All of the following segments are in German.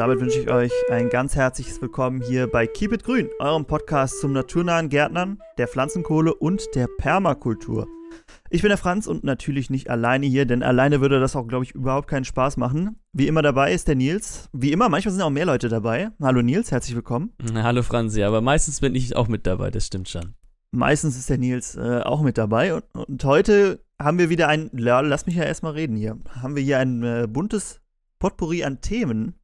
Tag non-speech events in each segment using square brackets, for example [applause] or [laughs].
damit wünsche ich euch ein ganz herzliches Willkommen hier bei Keep It Grün, eurem Podcast zum naturnahen Gärtnern, der Pflanzenkohle und der Permakultur. Ich bin der Franz und natürlich nicht alleine hier, denn alleine würde das auch, glaube ich, überhaupt keinen Spaß machen. Wie immer dabei ist der Nils. Wie immer, manchmal sind auch mehr Leute dabei. Hallo Nils, herzlich willkommen. Hallo Franzi, aber meistens bin ich auch mit dabei, das stimmt schon. Meistens ist der Nils äh, auch mit dabei und, und, heute haben wir wieder ein, lass mich ja erstmal reden hier, haben wir hier ein äh, buntes Potpourri an Themen.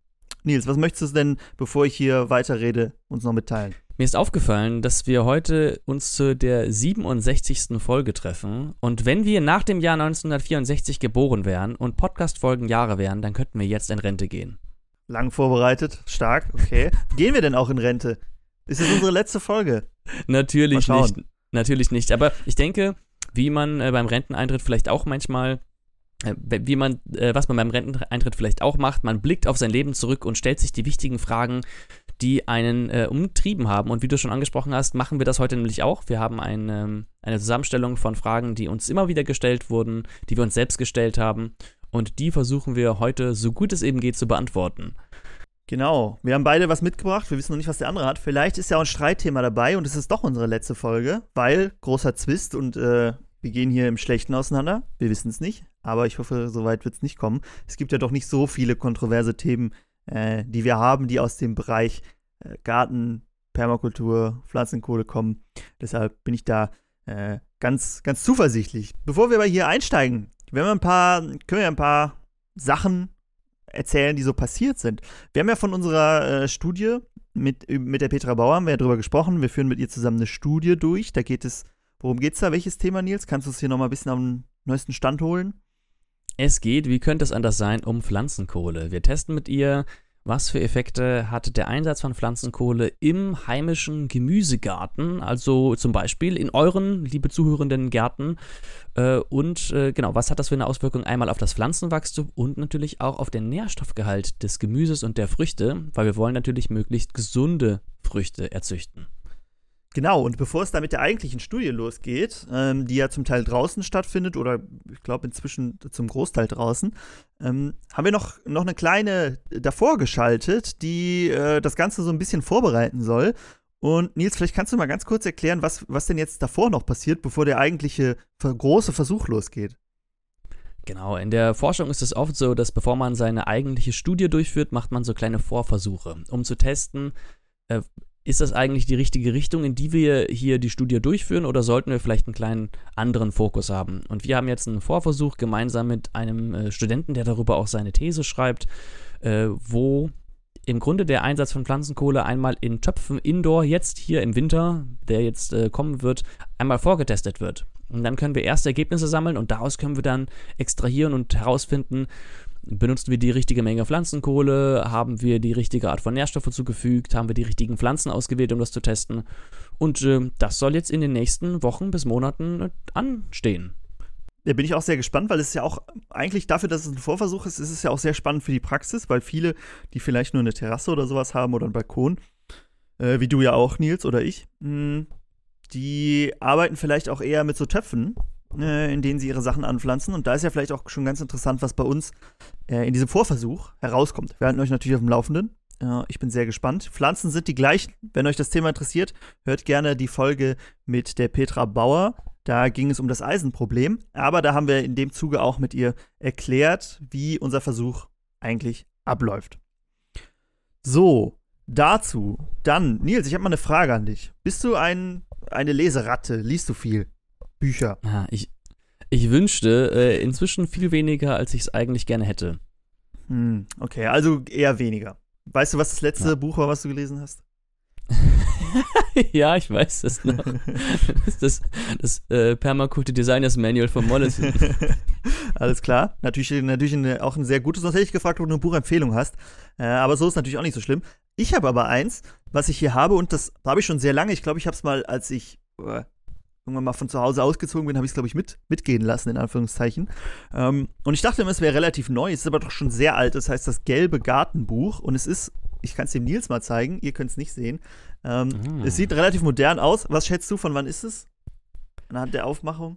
Nils, was möchtest du denn, bevor ich hier weiterrede, uns noch mitteilen? Mir ist aufgefallen, dass wir heute uns zu der 67. Folge treffen. Und wenn wir nach dem Jahr 1964 geboren wären und Podcast-Folgen Jahre wären, dann könnten wir jetzt in Rente gehen. Lang vorbereitet, stark, okay. [laughs] Gehen wir denn auch in Rente? Ist das unsere letzte Folge? Natürlich nicht. Natürlich nicht. Aber ich denke, wie man äh, beim Renteneintritt vielleicht auch manchmal wie man, äh, was man beim Renteneintritt vielleicht auch macht, man blickt auf sein Leben zurück und stellt sich die wichtigen Fragen, die einen äh, umtrieben haben. Und wie du schon angesprochen hast, machen wir das heute nämlich auch. Wir haben ein, ähm, eine Zusammenstellung von Fragen, die uns immer wieder gestellt wurden, die wir uns selbst gestellt haben. Und die versuchen wir heute, so gut es eben geht, zu beantworten. Genau. Wir haben beide was mitgebracht. Wir wissen noch nicht, was der andere hat. Vielleicht ist ja auch ein Streitthema dabei und es ist doch unsere letzte Folge, weil großer Zwist und äh, wir gehen hier im Schlechten auseinander. Wir wissen es nicht, aber ich hoffe, so weit wird es nicht kommen. Es gibt ja doch nicht so viele kontroverse Themen, äh, die wir haben, die aus dem Bereich äh, Garten, Permakultur, Pflanzenkohle kommen. Deshalb bin ich da äh, ganz, ganz zuversichtlich. Bevor wir aber hier einsteigen, wir ein paar, können wir ein paar Sachen erzählen, die so passiert sind. Wir haben ja von unserer äh, Studie mit, mit der Petra Bauer, haben wir ja drüber gesprochen. Wir führen mit ihr zusammen eine Studie durch. Da geht es, worum geht es da? Welches Thema, Nils? Kannst du es hier nochmal ein bisschen den neuesten Stand holen? Es geht, wie könnte es anders sein, um Pflanzenkohle. Wir testen mit ihr, was für Effekte hat der Einsatz von Pflanzenkohle im heimischen Gemüsegarten, also zum Beispiel in euren, liebe zuhörenden Gärten. Äh, und äh, genau, was hat das für eine Auswirkung einmal auf das Pflanzenwachstum und natürlich auch auf den Nährstoffgehalt des Gemüses und der Früchte, weil wir wollen natürlich möglichst gesunde Früchte erzüchten. Genau, und bevor es da mit der eigentlichen Studie losgeht, ähm, die ja zum Teil draußen stattfindet oder ich glaube inzwischen zum Großteil draußen, ähm, haben wir noch, noch eine kleine davor geschaltet, die äh, das Ganze so ein bisschen vorbereiten soll. Und Nils, vielleicht kannst du mal ganz kurz erklären, was, was denn jetzt davor noch passiert, bevor der eigentliche große Versuch losgeht. Genau, in der Forschung ist es oft so, dass bevor man seine eigentliche Studie durchführt, macht man so kleine Vorversuche, um zu testen, äh, ist das eigentlich die richtige Richtung, in die wir hier die Studie durchführen oder sollten wir vielleicht einen kleinen anderen Fokus haben? Und wir haben jetzt einen Vorversuch gemeinsam mit einem äh, Studenten, der darüber auch seine These schreibt, äh, wo im Grunde der Einsatz von Pflanzenkohle einmal in Töpfen indoor, jetzt hier im Winter, der jetzt äh, kommen wird, einmal vorgetestet wird. Und dann können wir erste Ergebnisse sammeln und daraus können wir dann extrahieren und herausfinden, Benutzen wir die richtige Menge Pflanzenkohle? Haben wir die richtige Art von Nährstoffe zugefügt? Haben wir die richtigen Pflanzen ausgewählt, um das zu testen? Und äh, das soll jetzt in den nächsten Wochen bis Monaten äh, anstehen. Da bin ich auch sehr gespannt, weil es ja auch eigentlich dafür, dass es ein Vorversuch ist, ist es ja auch sehr spannend für die Praxis, weil viele, die vielleicht nur eine Terrasse oder sowas haben oder einen Balkon, äh, wie du ja auch, Nils, oder ich, mh, hm, die arbeiten vielleicht auch eher mit so Töpfen äh, in denen sie ihre Sachen anpflanzen. Und da ist ja vielleicht auch schon ganz interessant, was bei uns äh, in diesem Vorversuch herauskommt. Wir halten euch natürlich auf dem Laufenden. Äh, ich bin sehr gespannt. Pflanzen sind die gleichen. Wenn euch das Thema interessiert, hört gerne die Folge mit der Petra Bauer. Da ging es um das Eisenproblem. Aber da haben wir in dem Zuge auch mit ihr erklärt, wie unser Versuch eigentlich abläuft. So, dazu. Dann, Nils, ich habe mal eine Frage an dich. Bist du ein, eine Leseratte? Liest du viel? Bücher. Ja, ich, ich wünschte äh, inzwischen viel weniger, als ich es eigentlich gerne hätte. Hm, okay, also eher weniger. Weißt du, was das letzte ja. Buch war, was du gelesen hast? [laughs] ja, ich weiß das noch. das [laughs] das, das äh, Permaculture Designers Manual von Mollison. [laughs] Alles klar. Natürlich, natürlich eine, auch ein sehr gutes. Sonst hätte ich gefragt, ob du eine Buchempfehlung hast. Äh, aber so ist natürlich auch nicht so schlimm. Ich habe aber eins, was ich hier habe und das habe ich schon sehr lange. Ich glaube, ich habe es mal, als ich äh, irgendwann mal von zu Hause ausgezogen bin, habe ich es, glaube ich, mit, mitgehen lassen, in Anführungszeichen. Ähm, und ich dachte immer, es wäre relativ neu, es ist aber doch schon sehr alt. Das heißt, das gelbe Gartenbuch. Und es ist, ich kann es dem Nils mal zeigen, ihr könnt es nicht sehen. Ähm, mhm. Es sieht relativ modern aus. Was schätzt du, von wann ist es? Anhand der Aufmachung?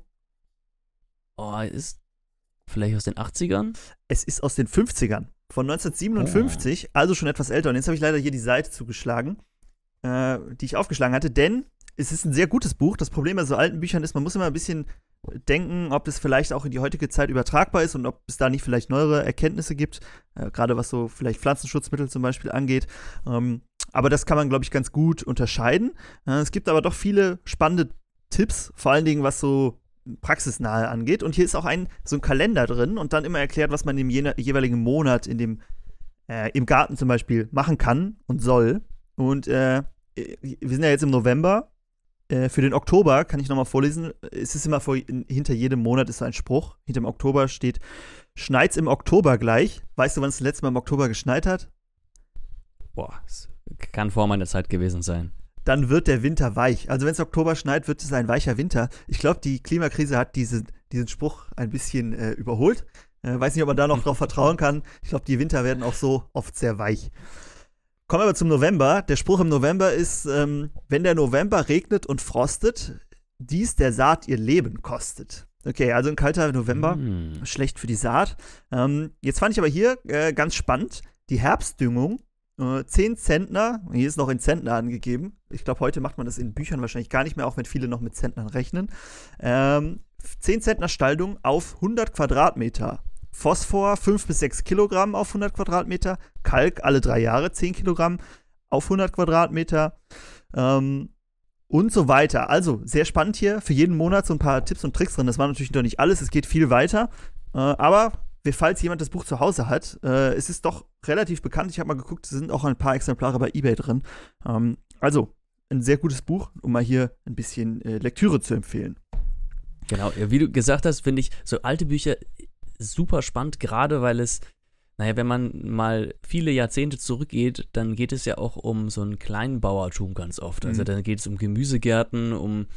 Oh, ist vielleicht aus den 80ern? Es ist aus den 50ern. von 1957, oh. also schon etwas älter. Und jetzt habe ich leider hier die Seite zugeschlagen, äh, die ich aufgeschlagen hatte, denn es ist ein sehr gutes Buch. Das Problem bei so alten Büchern ist, man muss immer ein bisschen denken, ob das vielleicht auch in die heutige Zeit übertragbar ist und ob es da nicht vielleicht neuere Erkenntnisse gibt, äh, gerade was so vielleicht Pflanzenschutzmittel zum Beispiel angeht. Ähm, aber das kann man, glaube ich, ganz gut unterscheiden. Äh, es gibt aber doch viele spannende Tipps, vor allen Dingen was so praxisnahe angeht. Und hier ist auch ein so ein Kalender drin und dann immer erklärt, was man im jeweiligen Monat in dem äh, im Garten zum Beispiel machen kann und soll. Und äh, wir sind ja jetzt im November für den Oktober kann ich nochmal vorlesen. Es ist immer vor, hinter jedem Monat ist ein Spruch. Hinter dem Oktober steht: Schneit's im Oktober gleich. Weißt du, wann es das letzte Mal im Oktober geschneit hat? Boah, es kann vor meiner Zeit gewesen sein. Dann wird der Winter weich. Also, wenn es Oktober schneit, wird es ein weicher Winter. Ich glaube, die Klimakrise hat diese, diesen Spruch ein bisschen äh, überholt. Äh, weiß nicht, ob man da noch drauf vertrauen kann. Ich glaube, die Winter werden auch so oft sehr weich. Kommen wir aber zum November. Der Spruch im November ist, ähm, wenn der November regnet und frostet, dies der Saat ihr Leben kostet. Okay, also ein kalter November, mm. schlecht für die Saat. Ähm, jetzt fand ich aber hier äh, ganz spannend, die Herbstdüngung, äh, 10 Zentner, hier ist noch in Zentner angegeben. Ich glaube, heute macht man das in Büchern wahrscheinlich gar nicht mehr, auch wenn viele noch mit Zentnern rechnen. Ähm, 10 Zentner Staldung auf 100 Quadratmeter. Phosphor 5 bis 6 Kilogramm auf 100 Quadratmeter, Kalk alle drei Jahre 10 Kilogramm auf 100 Quadratmeter ähm, und so weiter. Also sehr spannend hier, für jeden Monat so ein paar Tipps und Tricks drin. Das war natürlich noch nicht alles, es geht viel weiter, äh, aber falls jemand das Buch zu Hause hat, äh, es ist doch relativ bekannt. Ich habe mal geguckt, es sind auch ein paar Exemplare bei eBay drin. Ähm, also ein sehr gutes Buch, um mal hier ein bisschen äh, Lektüre zu empfehlen. Genau, wie du gesagt hast, finde ich, so alte Bücher super spannend, gerade weil es, naja, wenn man mal viele Jahrzehnte zurückgeht, dann geht es ja auch um so ein Kleinbauertum ganz oft. Also mhm. dann geht es um Gemüsegärten, um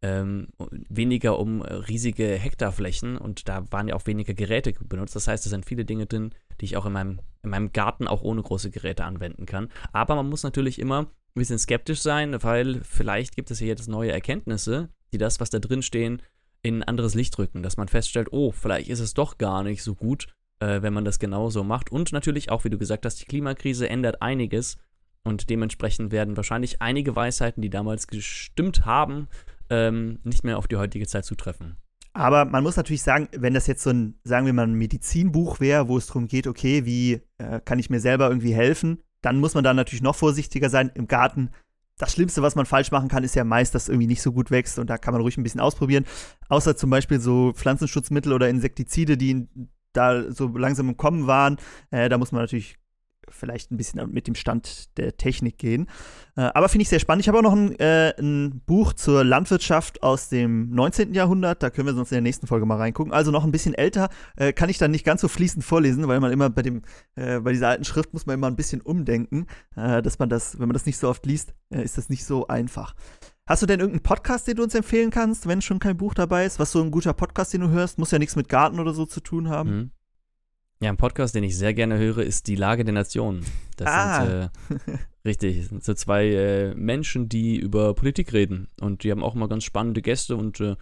ähm, weniger um riesige Hektarflächen und da waren ja auch weniger Geräte benutzt. Das heißt, es sind viele Dinge drin, die ich auch in meinem, in meinem Garten auch ohne große Geräte anwenden kann. Aber man muss natürlich immer ein bisschen skeptisch sein, weil vielleicht gibt es ja jetzt neue Erkenntnisse, die das, was da drin stehen, in ein anderes Licht rücken, dass man feststellt, oh, vielleicht ist es doch gar nicht so gut, äh, wenn man das genauso macht. Und natürlich auch, wie du gesagt hast, die Klimakrise ändert einiges und dementsprechend werden wahrscheinlich einige Weisheiten, die damals gestimmt haben, ähm, nicht mehr auf die heutige Zeit zutreffen. Aber man muss natürlich sagen, wenn das jetzt so ein, sagen wir mal, ein Medizinbuch wäre, wo es darum geht, okay, wie äh, kann ich mir selber irgendwie helfen, dann muss man da natürlich noch vorsichtiger sein. Im Garten das Schlimmste, was man falsch machen kann, ist ja meist, dass irgendwie nicht so gut wächst und da kann man ruhig ein bisschen ausprobieren. Außer zum Beispiel so Pflanzenschutzmittel oder Insektizide, die da so langsam im Kommen waren. Äh, da muss man natürlich vielleicht ein bisschen mit dem Stand der Technik gehen. Äh, aber finde ich sehr spannend. Ich habe auch noch ein, äh, ein, Buch zur Landwirtschaft aus dem 19. Jahrhundert. Da können wir sonst in der nächsten Folge mal reingucken. Also noch ein bisschen älter. Äh, kann ich dann nicht ganz so fließend vorlesen, weil man immer bei dem, äh, bei dieser alten Schrift muss man immer ein bisschen umdenken, äh, dass man das, wenn man das nicht so oft liest, äh, ist das nicht so einfach. Hast du denn irgendeinen Podcast, den du uns empfehlen kannst, wenn schon kein Buch dabei ist? Was so ein guter Podcast, den du hörst? Muss ja nichts mit Garten oder so zu tun haben. Mhm. Ja, ein Podcast, den ich sehr gerne höre, ist Die Lage der Nation. Das ah. sind äh, [laughs] richtig, sind so zwei äh, Menschen, die über Politik reden. Und die haben auch immer ganz spannende Gäste und äh,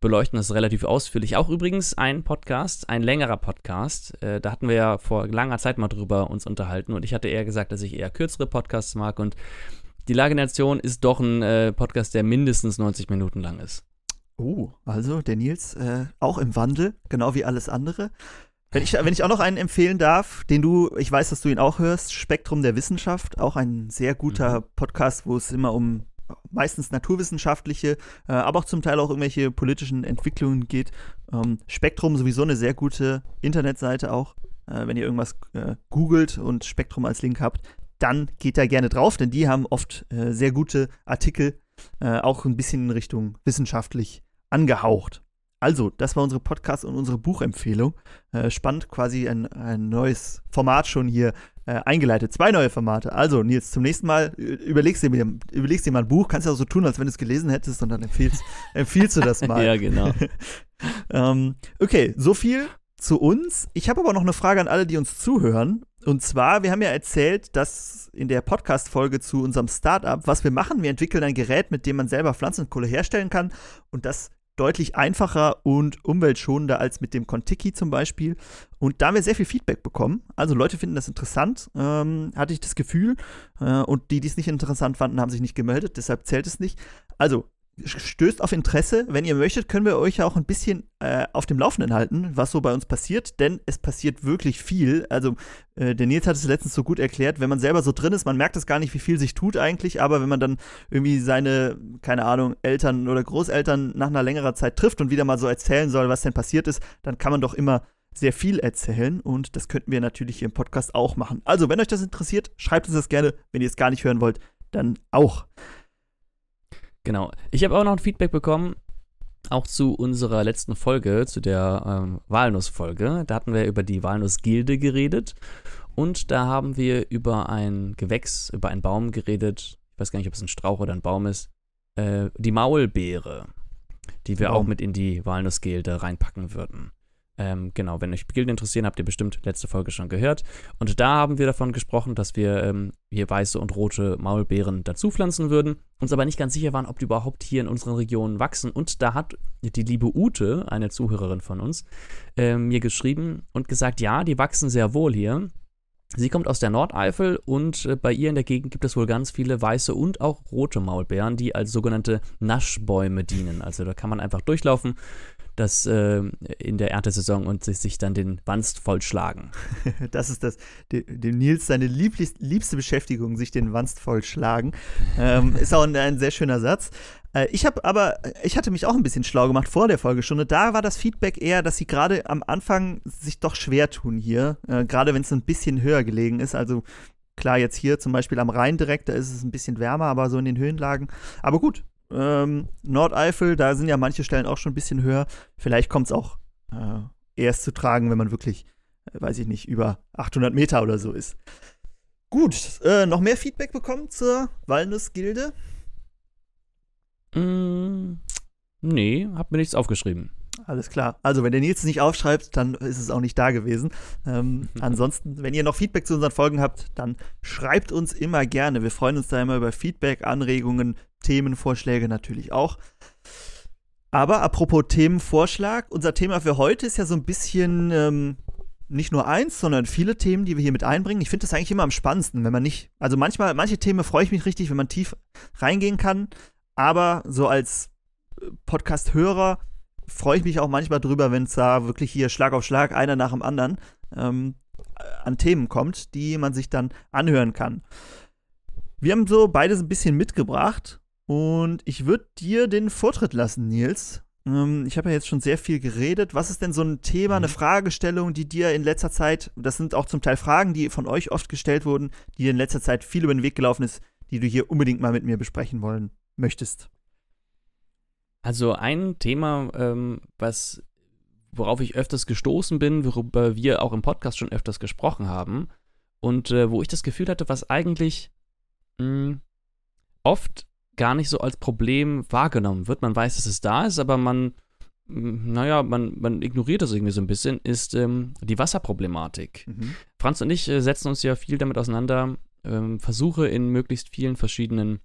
beleuchten das relativ ausführlich. Auch übrigens ein Podcast, ein längerer Podcast. Äh, da hatten wir ja vor langer Zeit mal drüber uns unterhalten und ich hatte eher gesagt, dass ich eher kürzere Podcasts mag und die Lage der Nation ist doch ein äh, Podcast, der mindestens 90 Minuten lang ist. Oh, also der Nils äh, auch im Wandel, genau wie alles andere. Wenn ich, wenn ich auch noch einen empfehlen darf, den du, ich weiß, dass du ihn auch hörst, Spektrum der Wissenschaft, auch ein sehr guter mhm. Podcast, wo es immer um meistens naturwissenschaftliche, äh, aber auch zum Teil auch irgendwelche politischen Entwicklungen geht. Ähm, Spektrum sowieso eine sehr gute Internetseite auch. Äh, wenn ihr irgendwas äh, googelt und Spektrum als Link habt, dann geht da gerne drauf, denn die haben oft äh, sehr gute Artikel, äh, auch ein bisschen in Richtung wissenschaftlich angehaucht. Also, das war unsere Podcast- und unsere Buchempfehlung. Äh, spannend, quasi ein, ein, neues Format schon hier äh, eingeleitet. Zwei neue Formate. Also, Nils, zum nächsten Mal überlegst du dir, überlegst dir mal ein Buch. Kannst ja auch so tun, als wenn du es gelesen hättest und dann empfiehlst, [laughs] empfiehlst du das mal. ja, genau. [laughs] ähm, okay, so viel zu uns. Ich habe aber noch eine Frage an alle, die uns zuhören. Und zwar, wir haben ja erzählt, dass in der Podcast-Folge zu unserem Startup, was wir machen, wir entwickeln ein Gerät, mit dem man selber Pflanzenkohle herstellen kann. Und das deutlich einfacher und umweltschonender als mit dem Contiki zum Beispiel. Und da haben wir sehr viel Feedback bekommen. Also Leute finden das interessant, ähm, hatte ich das Gefühl. Äh, und die, die es nicht interessant fanden, haben sich nicht gemeldet, deshalb zählt es nicht. Also stößt auf Interesse. Wenn ihr möchtet, können wir euch ja auch ein bisschen äh, auf dem Laufenden halten, was so bei uns passiert, denn es passiert wirklich viel. Also, äh, der Nils hat es letztens so gut erklärt, wenn man selber so drin ist, man merkt es gar nicht, wie viel sich tut eigentlich, aber wenn man dann irgendwie seine, keine Ahnung, Eltern oder Großeltern nach einer längeren Zeit trifft und wieder mal so erzählen soll, was denn passiert ist, dann kann man doch immer sehr viel erzählen und das könnten wir natürlich hier im Podcast auch machen. Also, wenn euch das interessiert, schreibt uns das gerne. Wenn ihr es gar nicht hören wollt, dann auch. Genau. Ich habe auch noch ein Feedback bekommen, auch zu unserer letzten Folge, zu der ähm, Walnuss-Folge. Da hatten wir über die Walnussgilde geredet und da haben wir über ein Gewächs, über einen Baum geredet. Ich weiß gar nicht, ob es ein Strauch oder ein Baum ist. Äh, die Maulbeere, die wir auch mit in die Walnussgilde reinpacken würden. Ähm, genau, wenn euch Gilden interessieren, habt ihr bestimmt letzte Folge schon gehört. Und da haben wir davon gesprochen, dass wir ähm, hier weiße und rote Maulbeeren dazu pflanzen würden, uns aber nicht ganz sicher waren, ob die überhaupt hier in unseren Regionen wachsen. Und da hat die liebe Ute, eine Zuhörerin von uns, äh, mir geschrieben und gesagt, ja, die wachsen sehr wohl hier. Sie kommt aus der Nordeifel und äh, bei ihr in der Gegend gibt es wohl ganz viele weiße und auch rote Maulbeeren, die als sogenannte Naschbäume dienen. Also da kann man einfach durchlaufen das äh, in der Erntesaison und sich, sich dann den Wanst vollschlagen. [laughs] Das ist das, dem Nils seine lieblich, liebste Beschäftigung, sich den Wanst vollschlagen. Ähm, [laughs] ist auch ein, ein, sehr schöner Satz. Äh, ich habe aber, ich hatte mich auch ein bisschen schlau gemacht vor der Folgestunde. Da war das Feedback eher, dass sie gerade am Anfang sich doch schwer tun hier, äh, gerade wenn es ein bisschen höher gelegen ist. Also klar, jetzt hier zum Beispiel am Rhein direkt, da ist es ein bisschen wärmer, aber so in den Höhenlagen. Aber gut, ähm, Nordeifel, da sind ja manche Stellen auch schon ein bisschen höher. Vielleicht kommt es auch äh, erst zu tragen, wenn man wirklich, äh, weiß ich nicht, über 800 Meter oder so ist. Gut, äh, noch mehr Feedback bekommen zur Walnussgilde? Mm, nee, hab mir nichts aufgeschrieben. Alles klar. Also, wenn der Nils es nicht aufschreibt, dann ist es auch nicht da gewesen. Ähm, [laughs] ansonsten, wenn ihr noch Feedback zu unseren Folgen habt, dann schreibt uns immer gerne. Wir freuen uns da immer über Feedback, Anregungen, Themenvorschläge natürlich auch. Aber apropos Themenvorschlag, unser Thema für heute ist ja so ein bisschen ähm, nicht nur eins, sondern viele Themen, die wir hier mit einbringen. Ich finde das eigentlich immer am spannendsten, wenn man nicht, also manchmal, manche Themen freue ich mich richtig, wenn man tief reingehen kann, aber so als äh, Podcast-Hörer freue ich mich auch manchmal drüber, wenn es da wirklich hier Schlag auf Schlag, einer nach dem anderen, ähm, an Themen kommt, die man sich dann anhören kann. Wir haben so beides ein bisschen mitgebracht und ich würde dir den Vortritt lassen, Nils. Ähm, ich habe ja jetzt schon sehr viel geredet. Was ist denn so ein Thema, eine mhm. Fragestellung, die dir in letzter Zeit, das sind auch zum Teil Fragen, die von euch oft gestellt wurden, die dir in letzter Zeit viel über den Weg gelaufen ist, die du hier unbedingt mal mit mir besprechen wollen möchtest? Also ein Thema, ähm, was worauf ich öfters gestoßen bin, worüber wir auch im Podcast schon öfters gesprochen haben und äh, wo ich das Gefühl hatte, was eigentlich mh, hm, oft gar nicht so als Problem wahrgenommen wird. Man weiß, dass es da ist, aber man, naja, man, man ignoriert das irgendwie so ein bisschen, ist ähm, die Wasserproblematik. Mhm. Franz und ich äh, setzen uns ja viel damit auseinander, ähm, Versuche in möglichst vielen verschiedenen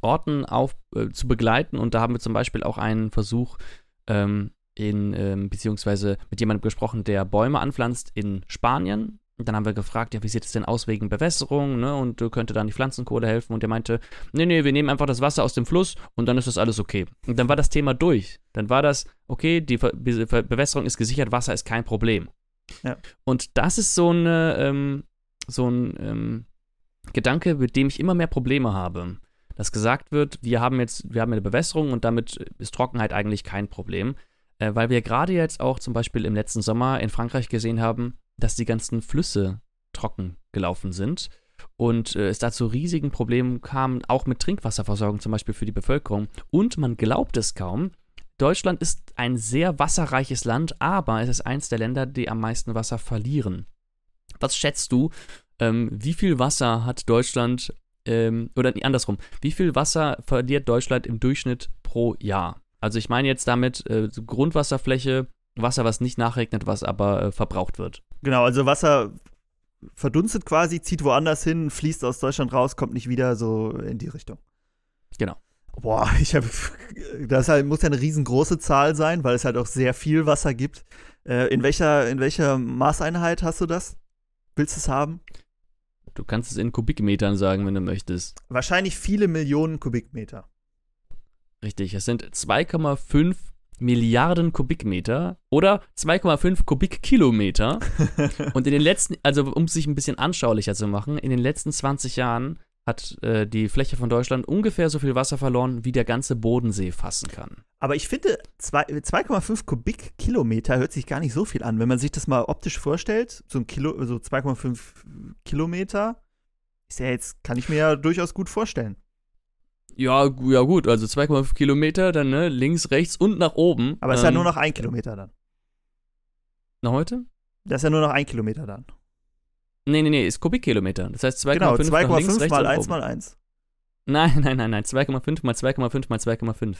Orten auf, äh, zu begleiten und da haben wir zum Beispiel auch einen Versuch ähm, in, ähm, beziehungsweise mit jemandem gesprochen, der Bäume anpflanzt in Spanien und dann haben wir gefragt, ja, wie sieht es denn aus wegen Bewässerung, ne? Und könnte dann die Pflanzenkohle helfen? Und der meinte, nee, nee, wir nehmen einfach das Wasser aus dem Fluss und dann ist das alles okay. Und dann war das Thema durch. Dann war das, okay, die Be Be Bewässerung ist gesichert, Wasser ist kein Problem. Ja. Und das ist so, eine, ähm, so ein ähm, Gedanke, mit dem ich immer mehr Probleme habe. Dass gesagt wird, wir haben jetzt, wir haben eine Bewässerung und damit ist Trockenheit eigentlich kein Problem. Äh, weil wir gerade jetzt auch zum Beispiel im letzten Sommer in Frankreich gesehen haben, dass die ganzen Flüsse trocken gelaufen sind und äh, es da zu riesigen Problemen kam, auch mit Trinkwasserversorgung zum Beispiel für die Bevölkerung. Und man glaubt es kaum, Deutschland ist ein sehr wasserreiches Land, aber es ist eins der Länder, die am meisten Wasser verlieren. Was schätzt du, ähm, wie viel Wasser hat Deutschland, ähm, oder andersrum, wie viel Wasser verliert Deutschland im Durchschnitt pro Jahr? Also ich meine jetzt damit äh, Grundwasserfläche Wasser, was nicht nachregnet, was aber äh, verbraucht wird. Genau, also Wasser verdunstet quasi, zieht woanders hin, fließt aus Deutschland raus, kommt nicht wieder so in die Richtung. Genau. Boah, [laughs] ich habe, das halt, muss ja eine riesengroße Zahl sein, weil es halt auch sehr viel Wasser gibt. Äh, in welcher, in welcher Maßeinheit hast du das? Willst du es haben? Du kannst es in Kubikmetern sagen, wenn du möchtest. Wahrscheinlich viele Millionen Kubikmeter. Richtig, es sind 2,5 Milliarden Kubikmeter oder 2,5 Kubikkilometer. [laughs] Und in den letzten, also um es sich ein bisschen anschaulicher zu machen, in den letzten 20 Jahren hat äh, die Fläche von Deutschland ungefähr so viel Wasser verloren, wie der ganze Bodensee fassen kann. Aber ich finde, 2,5 Kubikkilometer hört sich gar nicht so viel an. Wenn man sich das mal optisch vorstellt, so ein Kilo, so 2,5 Kilometer, ist ja jetzt, kann ich mir ja durchaus gut vorstellen. Ja, ja gut, also 2,5 Kilometer, dann ne, links, rechts und nach oben. Aber es ähm, ist ja nur noch ein Kilometer dann. Nach heute? Das ist ja nur noch ein Kilometer dann. Nee, nee, nee, ist Kubikkilometer. Das heißt 2,5 genau, 2,5 mal 1 mal 1. Nein, nein, nein, nein, 2,5 mal 2,5 mal 2,5.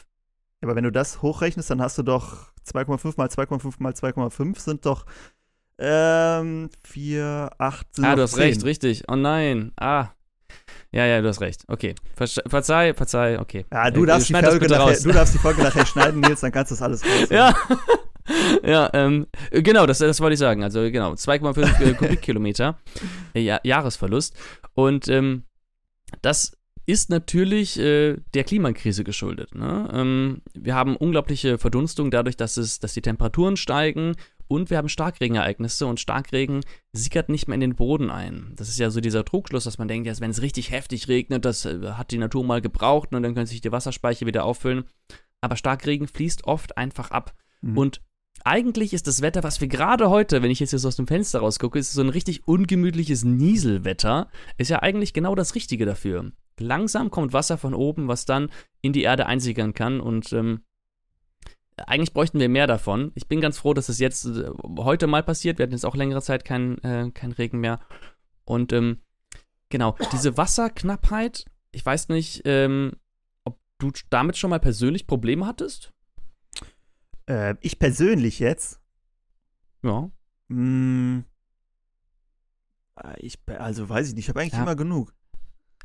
Aber wenn du das hochrechnest, dann hast du doch 2,5 mal 2,5 mal 2,5 sind doch ähm, 4, 8, sind Ah, du hast 10. recht, richtig. Oh nein. Ah. Ja, ja, du hast recht. Okay. Verzeih, verzeih, okay. Ja, du, darfst, die Folge nachher, du darfst die Folge nachher [laughs] schneiden, Nils, dann kannst du das alles raus. Ja. [laughs] ja, ähm, genau, das, das wollte ich sagen. Also genau, 2,5 äh, Kubikkilometer [laughs] äh, Jahresverlust. Und ähm, das ist natürlich äh, der Klimakrise geschuldet. Ne? Ähm, wir haben unglaubliche Verdunstung dadurch, dass, es, dass die Temperaturen steigen und wir haben Starkregenereignisse und Starkregen sickert nicht mehr in den Boden ein. Das ist ja so dieser Trugschluss, dass man denkt, ja, wenn es richtig heftig regnet, das äh, hat die Natur mal gebraucht und dann können sich die Wasserspeicher wieder auffüllen. Aber Starkregen fließt oft einfach ab. Mhm. Und eigentlich ist das Wetter, was wir gerade heute, wenn ich jetzt, jetzt aus dem Fenster rausgucke, ist so ein richtig ungemütliches Nieselwetter, ist ja eigentlich genau das Richtige dafür. Langsam kommt Wasser von oben, was dann in die Erde einsickern kann und ähm, eigentlich bräuchten wir mehr davon. Ich bin ganz froh, dass es jetzt äh, heute mal passiert. Wir hatten jetzt auch längere Zeit keinen äh, kein Regen mehr. Und ähm, genau, diese Wasserknappheit, ich weiß nicht, ähm, ob du damit schon mal persönlich Probleme hattest? Äh, ich persönlich jetzt? Ja. Hm, ich, also weiß ich nicht, ich habe eigentlich ja. immer genug.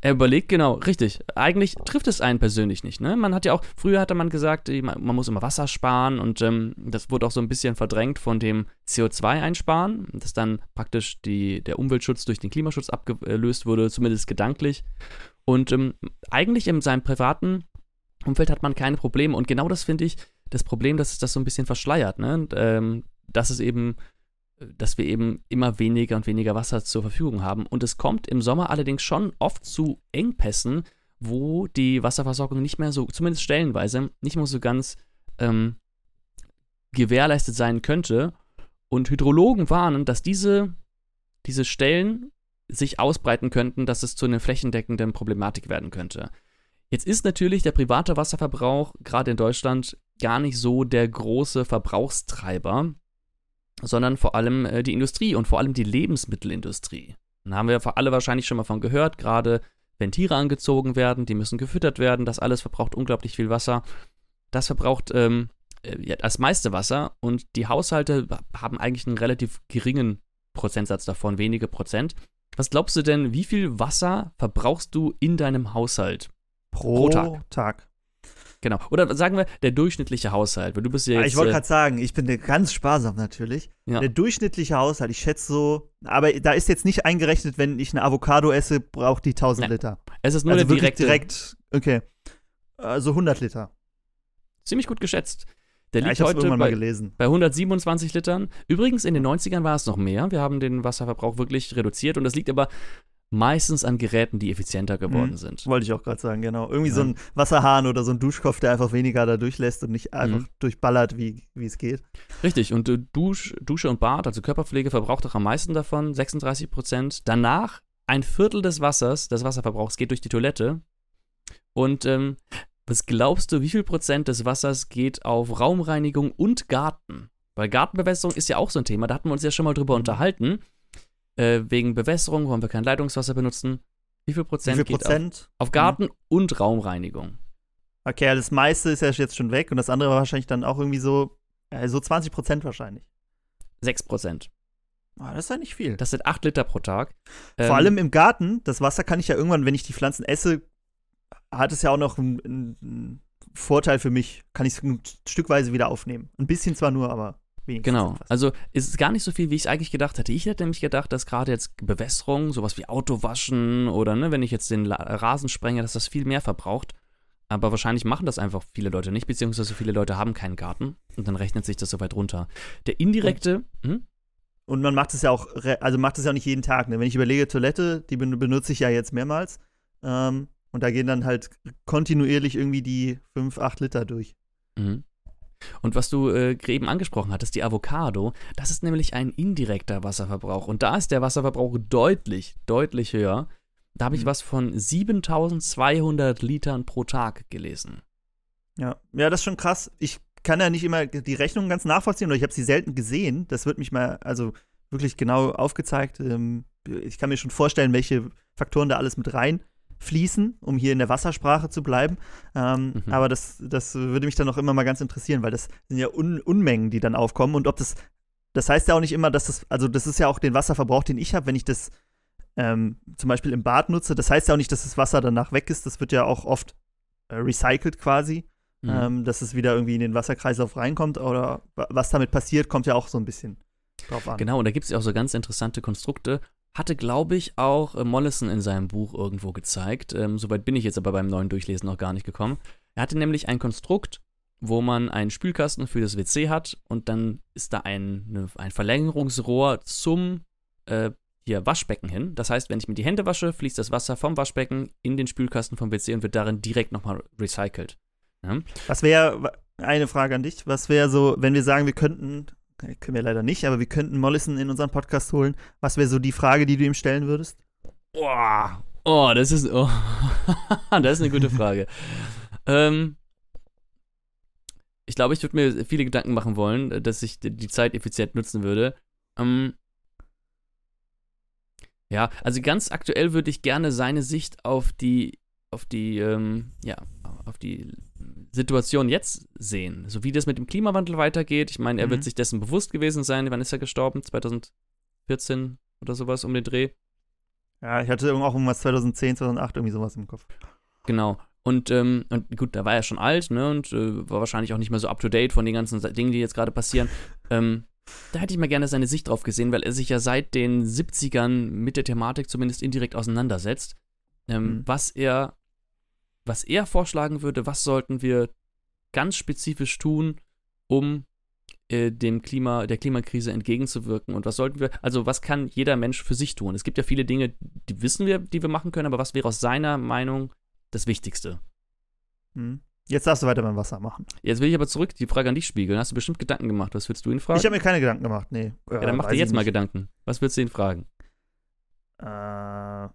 Er überlegt, genau, richtig. Eigentlich trifft es einen persönlich nicht. Ne? Man hat ja auch, früher hatte man gesagt, man muss immer Wasser sparen und ähm, das wurde auch so ein bisschen verdrängt von dem CO2-Einsparen, dass dann praktisch die, der Umweltschutz durch den Klimaschutz abgelöst wurde, zumindest gedanklich. Und ähm, eigentlich in seinem privaten Umfeld hat man keine Probleme. Und genau das finde ich das Problem, dass es das so ein bisschen verschleiert, ne? Und, ähm, dass es eben, dass wir eben immer weniger und weniger Wasser zur Verfügung haben. Und es kommt im Sommer allerdings schon oft zu Engpässen, wo die Wasserversorgung nicht mehr so, zumindest stellenweise, nicht mehr so ganz ähm, gewährleistet sein könnte. Und Hydrologen warnen, dass diese, diese Stellen sich ausbreiten könnten, dass es zu einer flächendeckenden Problematik werden könnte. Jetzt ist natürlich der private Wasserverbrauch gerade in Deutschland gar nicht so der große Verbrauchstreiber, sondern vor allem äh, die Industrie und vor allem die Lebensmittelindustrie. Dann haben wir alle wahrscheinlich schon mal von gehört, gerade wenn Tiere angezogen werden, die müssen gefüttert werden, das alles verbraucht unglaublich viel Wasser. Das verbraucht ähm, äh, das meiste Wasser und die Haushalte haben eigentlich einen relativ geringen Prozentsatz davon, wenige Prozent. Was glaubst du denn, wie viel Wasser verbrauchst du in deinem Haushalt? Pro, pro Tag. Tag. Genau. Oder sagen wir, der durchschnittliche Haushalt. Weil du bist ja jetzt, ich wollte äh, gerade sagen, ich bin ganz sparsam natürlich. Ja. Der durchschnittliche Haushalt, ich schätze so, aber da ist jetzt nicht eingerechnet, wenn ich eine Avocado esse, braucht die 1000 Nein. Liter. Es ist nur also der direkte. direkt, okay. Also 100 Liter. Ziemlich gut geschätzt. Der liegt ja, heute bei, bei 127 Litern. Übrigens, in den 90ern war es noch mehr. Wir haben den Wasserverbrauch wirklich reduziert und das liegt aber meistens an Geräten, die effizienter geworden mhm. sind. Wollte ich auch gerade sagen, genau. Irgendwie ja. so ein Wasserhahn oder so ein Duschkopf, der einfach weniger da durchlässt und nicht einfach mhm. durchballert, wie es geht. Richtig, und äh, Dusch, Dusche und Bad, also Körperpflege, verbraucht auch am meisten davon, 36 Prozent. Danach ein Viertel des Wassers, des Wasserverbrauchs, geht durch die Toilette. Und ähm, was glaubst du, wie viel Prozent des Wassers geht auf Raumreinigung und Garten? Weil Gartenbewässerung ist ja auch so ein Thema, da hatten wir uns ja schon mal drüber mhm. unterhalten äh, wegen Bewässerung wollen wir kein Leitungswasser benutzen. Wie viel Prozent, Wie viel Prozent? Auf, auf, Garten mhm. und Raumreinigung? Okay, das meiste ist ja jetzt schon weg und das andere war wahrscheinlich dann auch irgendwie so, äh, so 20 Prozent wahrscheinlich. 6 Prozent. Oh, das ist ja nicht viel. Das sind 8 Liter pro Tag. Vor ähm, allem im Garten, das Wasser kann ich ja irgendwann, wenn ich die Pflanzen esse, hat es ja auch noch einen, einen Vorteil für mich. Kann ich es Stückweise wieder aufnehmen. Ein bisschen zwar nur, aber wenigstens. Genau. etwas. Also ist es gar nicht so viel, wie ich es eigentlich gedacht hätte. Ich hätte nämlich gedacht, dass gerade jetzt Bewässerung, sowas wie Autowaschen oder ne, wenn ich jetzt den Rasen sprenge, dass das viel mehr verbraucht. Aber wahrscheinlich machen das einfach viele Leute nicht, beziehungsweise viele Leute haben keinen Garten und dann rechnet sich das so weit runter. Der indirekte, hm? Und man macht es ja auch, also macht es ja auch nicht jeden Tag. Ne? Wenn ich überlege, Toilette, die ben- benutze ich ja jetzt mehrmals. Ähm, und da gehen dann halt kontinuierlich irgendwie die 5, 8 Liter durch. Mhm. Und was du äh, eben angesprochen hattest, die Avocado, das ist nämlich ein indirekter Wasserverbrauch. Und da ist der Wasserverbrauch deutlich, deutlich höher. Da habe ich Mhm. was von 7200 Litern pro Tag gelesen. Ja. ja, das ist schon krass. Ich kann ja nicht immer die Rechnung ganz nachvollziehen oder ich habe sie selten gesehen. Das wird mich mal, also wirklich genau aufgezeigt. Ähm, ich kann mir schon vorstellen, welche Faktoren da alles mit reinfließen, um hier in der Wassersprache zu bleiben. Ähm, Mhm. Aber das, das würde mich dann auch immer mal ganz interessieren, weil das sind ja Un Unmengen, die dann aufkommen. Und ob das, das heißt ja auch nicht immer, dass das, also das ist ja auch den Wasserverbrauch, den ich habe, wenn ich das ähm, zum Beispiel im Bad nutze. Das heißt ja auch nicht, dass das Wasser danach weg ist. Das wird ja auch oft äh, recycelt quasi Mhm. ähm, dass es wieder irgendwie in den Wasserkreislauf reinkommt oder wa- was damit passiert, kommt ja auch so ein bisschen drauf an. Genau, und da gibt es ja auch so ganz interessante Konstrukte. Hatte, glaube ich, auch äh, Mollison in seinem Buch irgendwo gezeigt. Ähm, Soweit bin ich jetzt aber beim neuen Durchlesen noch gar nicht gekommen. Er hatte nämlich ein Konstrukt, wo man einen Spülkasten für das WC hat und dann ist da ein, ne, ein Verlängerungsrohr zum äh, hier Waschbecken hin. Das heißt, wenn ich mir die Hände wasche, fließt das Wasser vom Waschbecken in den Spülkasten vom WC und wird darin direkt nochmal recycelt. Ja? Was wäre, eine Frage an dich, was wäre so, wenn wir sagen, wir könnten, können wir leider nicht, aber wir könnten Mollison in unseren Podcast holen, was wäre so die Frage, die du ihm stellen würdest? Boah, oh, das ist, oh, [laughs] das ist eine gute Frage. [laughs] ähm, ich glaube, ich würde mir viele Gedanken machen wollen, dass ich die die Zeit effizient nutzen würde. Ähm, ja, also ganz aktuell würde ich gerne seine Sicht auf die, auf die, ähm, ja, auf die Situation jetzt sehen. So wie das mit dem Klimawandel weitergeht. Ich meine, er Mhm. wird sich dessen bewusst gewesen sein. Wann ist er gestorben? 2014 oder sowas um den Dreh. Ja, ich hatte auch irgendwas 2010, 2008, irgendwie sowas im Kopf. Genau. Und, ähm, und gut, da war er schon alt, ne? Und äh, war wahrscheinlich auch nicht mehr so up to date von den ganzen Dingen, die jetzt gerade passieren. [laughs] Ähm, da hätte ich mal gerne seine Sicht drauf gesehen, weil er sich ja seit den 70ern mit der Thematik zumindest indirekt auseinandersetzt. Ähm, Mhm. Was er, was er vorschlagen würde, was sollten wir ganz spezifisch tun, um äh, dem Klima, der Klimakrise entgegenzuwirken und was sollten wir, also was kann jeder Mensch für sich tun? Es gibt ja viele Dinge, die wissen wir, die wir machen können, aber was wäre aus seiner Meinung das Wichtigste? Hm. Jetzt darfst du weiter beim Wasser machen. Jetzt will ich aber zurück die Frage an dich spiegeln. Hast du bestimmt Gedanken gemacht? Was würdest du ihn fragen? Ich habe mir keine Gedanken gemacht, nee. ja, dann mach dir jetzt mal Gedanken. Was würdest du ihn fragen? Äh,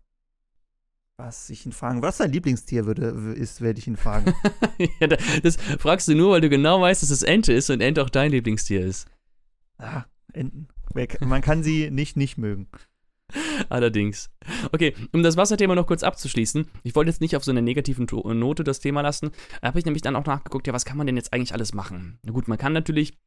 was ich ihn fragen, was sein Lieblingstier würde, ist, werde ich ihn fragen. [laughs] ja, da- das fragst du nur, weil du genau weißt, dass es Ente ist und Ente auch dein Lieblingstier ist. ah, Enten. Man kann sie nicht nicht mögen. Allerdings. Okay, um das Wasserthema noch kurz abzuschließen. Ich wollte jetzt nicht auf so einer negativen Note das Thema lassen. Da habe ich nämlich dann auch nachgeguckt, ja, was kann man denn jetzt eigentlich alles machen? Na gut, man kann natürlich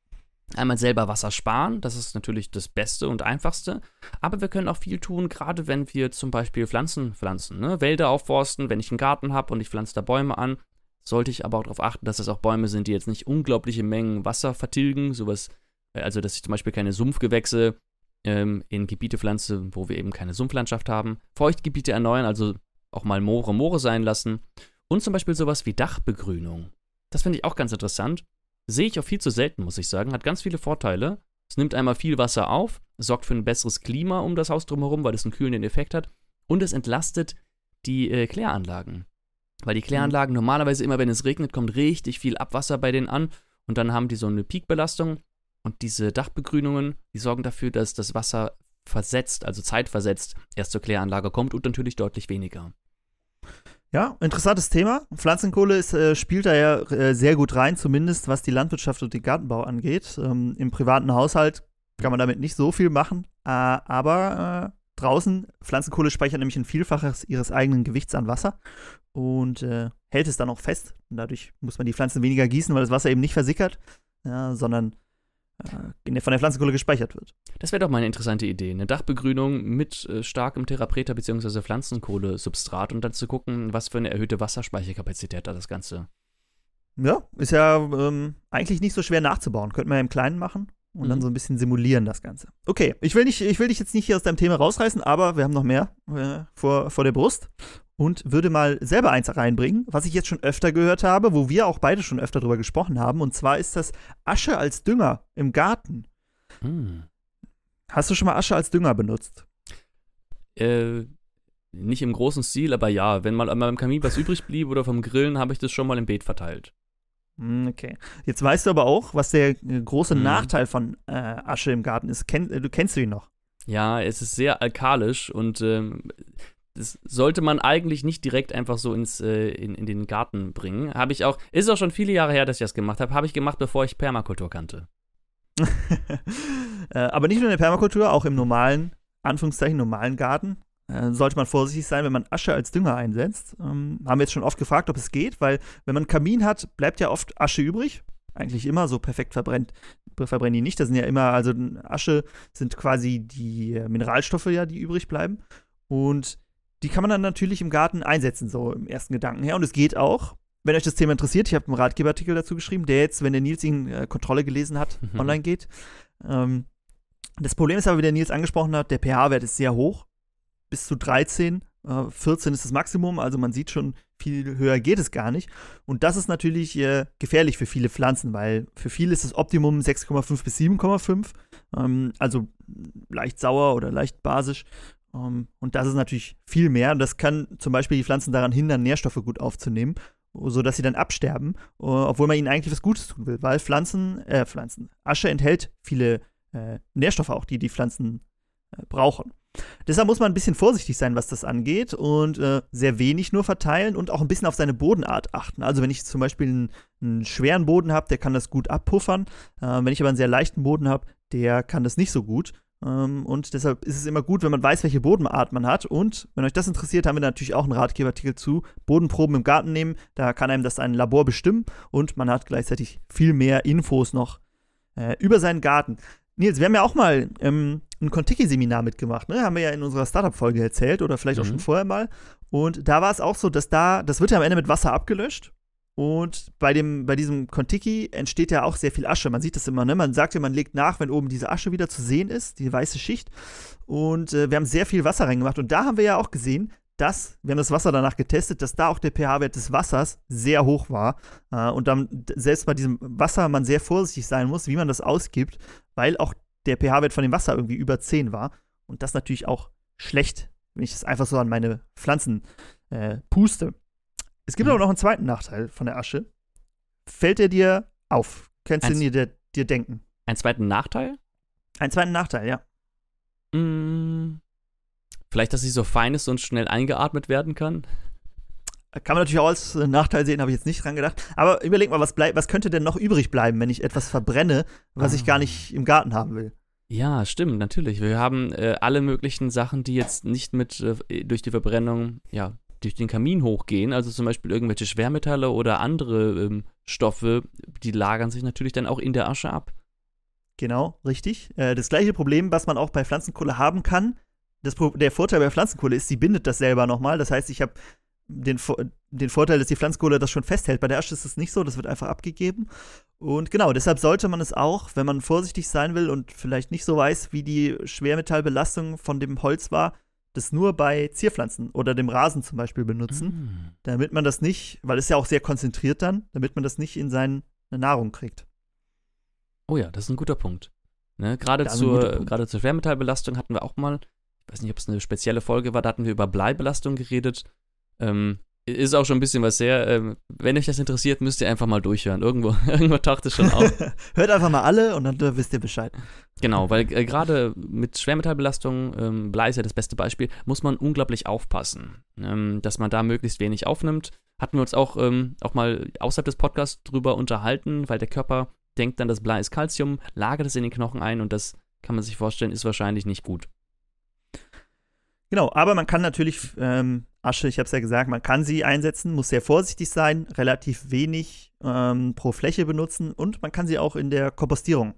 einmal selber Wasser sparen. Das ist natürlich das Beste und Einfachste. Aber wir können auch viel tun, gerade wenn wir zum Beispiel Pflanzen pflanzen. Ne? Wälder aufforsten, wenn ich einen Garten habe und ich pflanze da Bäume an. Sollte ich aber auch darauf achten, dass das auch Bäume sind, die jetzt nicht unglaubliche Mengen Wasser vertilgen. Sowas, äh, also dass ich zum Beispiel keine Sumpfgewächse ähm, in Gebiete pflanze, wo wir eben keine Sumpflandschaft haben. Feuchtgebiete erneuern, also auch mal Moore Moore sein lassen. Und zum Beispiel sowas wie Dachbegrünung. Das finde ich auch ganz interessant. Sehe ich auch viel zu selten, muss ich sagen. Hat ganz viele Vorteile. Es nimmt einmal viel Wasser auf, sorgt für ein besseres Klima um das Haus drumherum, weil es einen kühlenden Effekt hat. Und es entlastet die äh, Kläranlagen. Weil die Kläranlagen normalerweise immer, wenn es regnet, kommt richtig viel Abwasser bei denen an. Und dann haben die so eine Peakbelastung. Und diese Dachbegrünungen, die sorgen dafür, dass das Wasser versetzt, also zeitversetzt, erst zur Kläranlage kommt und natürlich deutlich weniger. Ja, interessantes Thema. Pflanzenkohle ist, äh, spielt da ja äh, sehr gut rein, zumindest was die Landwirtschaft und den Gartenbau angeht. Ähm, Im privaten Haushalt kann man damit nicht so viel machen, äh, aber äh, draußen, Pflanzenkohle speichert nämlich ein Vielfaches ihres eigenen Gewichts an Wasser und äh, hält es dann auch fest. Und dadurch muss man die Pflanzen weniger gießen, weil das Wasser eben nicht versickert, ja, sondern äh, von der Pflanzenkohle gespeichert wird. Das wäre doch mal eine interessante Idee. Eine Dachbegrünung mit äh, starkem Therapreta bzw. Pflanzenkohlesubstrat und dann zu gucken, was für eine erhöhte Wasserspeicherkapazität da das Ganze. Ja, ist ja ähm, eigentlich nicht so schwer nachzubauen. Könnte man ja im Kleinen machen und mhm. dann so ein bisschen simulieren das Ganze. Okay, ich will, nicht, ich will dich jetzt nicht hier aus deinem Thema rausreißen, aber wir haben noch mehr äh, vor, vor der Brust und würde mal selber eins reinbringen, was ich jetzt schon öfter gehört habe, wo wir auch beide schon öfter drüber gesprochen haben. Und zwar ist das Asche als Dünger im Garten. Hm. Hast du schon mal Asche als Dünger benutzt? Äh, nicht im großen Stil, aber ja. Wenn mal beim Kamin was übrig blieb oder vom Grillen, habe ich das schon mal im Beet verteilt. Hm, okay. Jetzt weißt du aber auch, was der äh, große hm. Nachteil von äh, Asche im Garten ist. Ken, du kennst du ihn noch? Ja, es ist sehr alkalisch und ähm, das sollte man eigentlich nicht direkt einfach so ins, äh, in, in den Garten bringen. Habe ich auch, ist auch schon viele Jahre her, dass ich das gemacht habe. Habe ich gemacht, bevor ich Permakultur kannte. [laughs] äh, aber nicht nur in der Permakultur, auch im normalen, Anführungszeichen, normalen Garten. Äh, sollte man vorsichtig sein, wenn man Asche als Dünger einsetzt. Ähm, haben wir jetzt schon oft gefragt, ob es geht, weil wenn man Kamin hat, bleibt ja oft Asche übrig. Eigentlich immer so perfekt verbrennt, verbrennen die nicht. Das sind ja immer, also Asche sind quasi die Mineralstoffe ja, die übrig bleiben. Und die kann man dann natürlich im Garten einsetzen, so im ersten Gedanken her. Und es geht auch. Wenn euch das Thema interessiert, ich habe einen Ratgeberartikel dazu geschrieben, der jetzt, wenn der Nils ihn äh, Kontrolle gelesen hat, mhm. online geht. Ähm, das Problem ist aber, wie der Nils angesprochen hat, der pH-Wert ist sehr hoch. Bis zu 13. Äh, 14 ist das Maximum, also man sieht schon, viel höher geht es gar nicht. Und das ist natürlich äh, gefährlich für viele Pflanzen, weil für viele ist das Optimum 6,5 bis 7,5. Ähm, also leicht sauer oder leicht basisch. Um, ähm, und das ist natürlich viel mehr. Und das kann zum Beispiel die Pflanzen daran hindern, Nährstoffe gut aufzunehmen, sodass sie dann absterben, uh, obwohl man ihnen eigentlich was Gutes tun will. Weil Pflanzen, äh, Pflanzen, Asche enthält viele äh, Nährstoffe auch, die die Pflanzen äh, brauchen. Deshalb muss man ein bisschen vorsichtig sein, was das angeht und äh, sehr wenig nur verteilen und auch ein bisschen auf seine Bodenart achten. Also wenn ich zum Beispiel einen, einen schweren Boden habe, der kann das gut abpuffern. Äh, wenn ich aber einen sehr leichten Boden habe, der kann das nicht so gut. Ähm, und deshalb ist es immer gut, wenn man weiß, welche Bodenart man hat. Und wenn euch das interessiert, haben wir natürlich auch einen Ratgeberartikel zu Bodenproben im Garten nehmen. Da kann einem das ein Labor bestimmen und man hat gleichzeitig viel mehr Infos noch äh, über seinen Garten. Nils, wir haben ja auch mal ähm, ein Contiki-Seminar mitgemacht, ne? Haben wir ja in unserer Startup-Folge erzählt oder vielleicht auch mhm. schon vorher mal. Und da war es auch so, dass da, das wird ja am Ende mit Wasser abgelöscht. Und bei, dem, bei diesem Kontiki entsteht ja auch sehr viel Asche. Man sieht das immer, ne? Man sagt ja, man legt nach, wenn oben diese Asche wieder zu sehen ist, die weiße Schicht. Und äh, wir haben sehr viel Wasser reingemacht. Und da haben wir ja auch gesehen, dass, wir haben das Wasser danach getestet, dass da auch der pH-Wert des Wassers sehr hoch war. Äh, und dann selbst bei diesem Wasser man sehr vorsichtig sein muss, wie man das ausgibt, weil auch der pH-Wert von dem Wasser irgendwie über 10 war. Und das natürlich auch schlecht, wenn ich das einfach so an meine Pflanzen äh, puste. Es gibt mhm. aber noch einen zweiten Nachteil von der Asche. Fällt er dir auf? Kannst du dir, dir denken? Einen zweiten Nachteil? Einen zweiten Nachteil, ja. Mm, vielleicht, dass sie so fein ist und schnell eingeatmet werden kann? Kann man natürlich auch als Nachteil sehen, habe ich jetzt nicht dran gedacht. Aber überleg mal, was, bleib, was könnte denn noch übrig bleiben, wenn ich etwas verbrenne, was ah. ich gar nicht im Garten haben will? Ja, stimmt, natürlich. Wir haben äh, alle möglichen Sachen, die jetzt nicht mit äh, durch die Verbrennung ja, durch den Kamin hochgehen, also zum Beispiel irgendwelche Schwermetalle oder andere ähm, Stoffe, die lagern sich natürlich dann auch in der Asche ab. Genau, richtig. Äh, das gleiche Problem, was man auch bei Pflanzenkohle haben kann. Das, der Vorteil bei Pflanzenkohle ist, sie bindet das selber nochmal. Das heißt, ich habe den, den Vorteil, dass die Pflanzenkohle das schon festhält. Bei der Asche ist es nicht so, das wird einfach abgegeben. Und genau, deshalb sollte man es auch, wenn man vorsichtig sein will und vielleicht nicht so weiß, wie die Schwermetallbelastung von dem Holz war, das nur bei Zierpflanzen oder dem Rasen zum Beispiel benutzen, mm. damit man das nicht, weil es ja auch sehr konzentriert dann, damit man das nicht in seine Nahrung kriegt. Oh ja, das ist ein guter Punkt. Ne, gerade, zur, gerade zur Schwermetallbelastung hatten wir auch mal, ich weiß nicht, ob es eine spezielle Folge war, da hatten wir über Bleibelastung geredet. Ähm, ist auch schon ein bisschen was sehr. Ähm, wenn euch das interessiert, müsst ihr einfach mal durchhören. Irgendwo, [laughs] irgendwo taucht es schon auf. [laughs] Hört einfach mal alle und dann äh, wisst ihr Bescheid. Genau, weil äh, gerade mit Schwermetallbelastung, ähm, Blei ist ja das beste Beispiel, muss man unglaublich aufpassen, ähm, dass man da möglichst wenig aufnimmt. Hatten wir uns auch, ähm, auch mal außerhalb des Podcasts drüber unterhalten, weil der Körper denkt dann, das Blei ist Calcium, lagert es in den Knochen ein und das kann man sich vorstellen, ist wahrscheinlich nicht gut. Genau, aber man kann natürlich ähm, Asche, ich habe es ja gesagt, man kann sie einsetzen, muss sehr vorsichtig sein, relativ wenig ähm, pro Fläche benutzen und man kann sie auch in der Kompostierung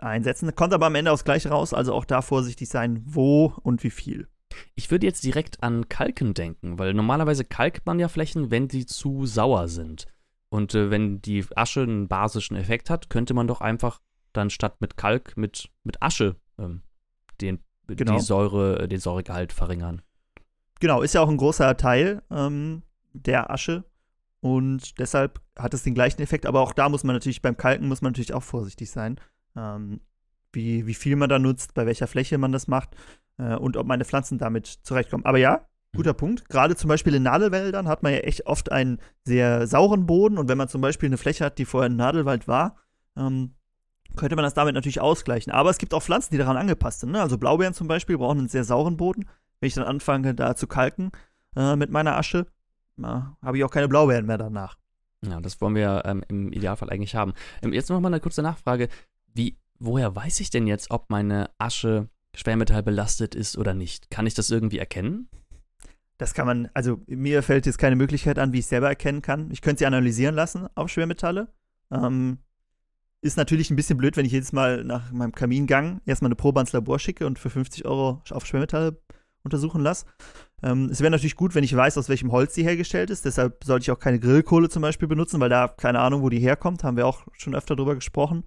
einsetzen. Kommt aber am Ende aufs Gleiche raus, also auch da vorsichtig sein, wo und wie viel. Ich würde jetzt direkt an Kalken denken, weil normalerweise kalkt man ja Flächen, wenn sie zu sauer sind. Und äh, wenn die Asche einen basischen Effekt hat, könnte man doch einfach dann statt mit Kalk mit, mit Asche ähm, den, genau. die Säure, den Säuregehalt verringern. Genau, ist ja auch ein großer Teil ähm, der Asche. Und deshalb hat es den gleichen Effekt, aber auch da muss man natürlich, beim Kalken muss man natürlich auch vorsichtig sein. Ähm, wie, wie viel man da nutzt, bei welcher Fläche man das macht äh, und ob meine Pflanzen damit zurechtkommen. Aber ja, guter mhm. Punkt. Gerade zum Beispiel in Nadelwäldern hat man ja echt oft einen sehr sauren Boden und wenn man zum Beispiel eine Fläche hat, die vorher ein Nadelwald war, ähm, könnte man das damit natürlich ausgleichen. Aber es gibt auch Pflanzen, die daran angepasst sind. Ne? Also Blaubeeren zum Beispiel brauchen einen sehr sauren Boden. Wenn ich dann anfange, da zu kalken äh, mit meiner Asche, habe ich auch keine Blaubeeren mehr danach. Ja, das wollen wir ähm, im Idealfall eigentlich haben. Ähm, jetzt noch mal eine kurze Nachfrage. Wie, woher weiß ich denn jetzt, ob meine Asche schwermetallbelastet ist oder nicht? Kann ich das irgendwie erkennen? Das kann man, also mir fällt jetzt keine Möglichkeit an, wie ich es selber erkennen kann. Ich könnte sie analysieren lassen auf Schwermetalle. Ähm, ist natürlich ein bisschen blöd, wenn ich jedes Mal nach meinem Kamingang erstmal eine Probe ans Labor schicke und für 50 Euro auf Schwermetalle untersuchen lasse. Ähm, es wäre natürlich gut, wenn ich weiß, aus welchem Holz sie hergestellt ist. Deshalb sollte ich auch keine Grillkohle zum Beispiel benutzen, weil da keine Ahnung, wo die herkommt. Haben wir auch schon öfter drüber gesprochen.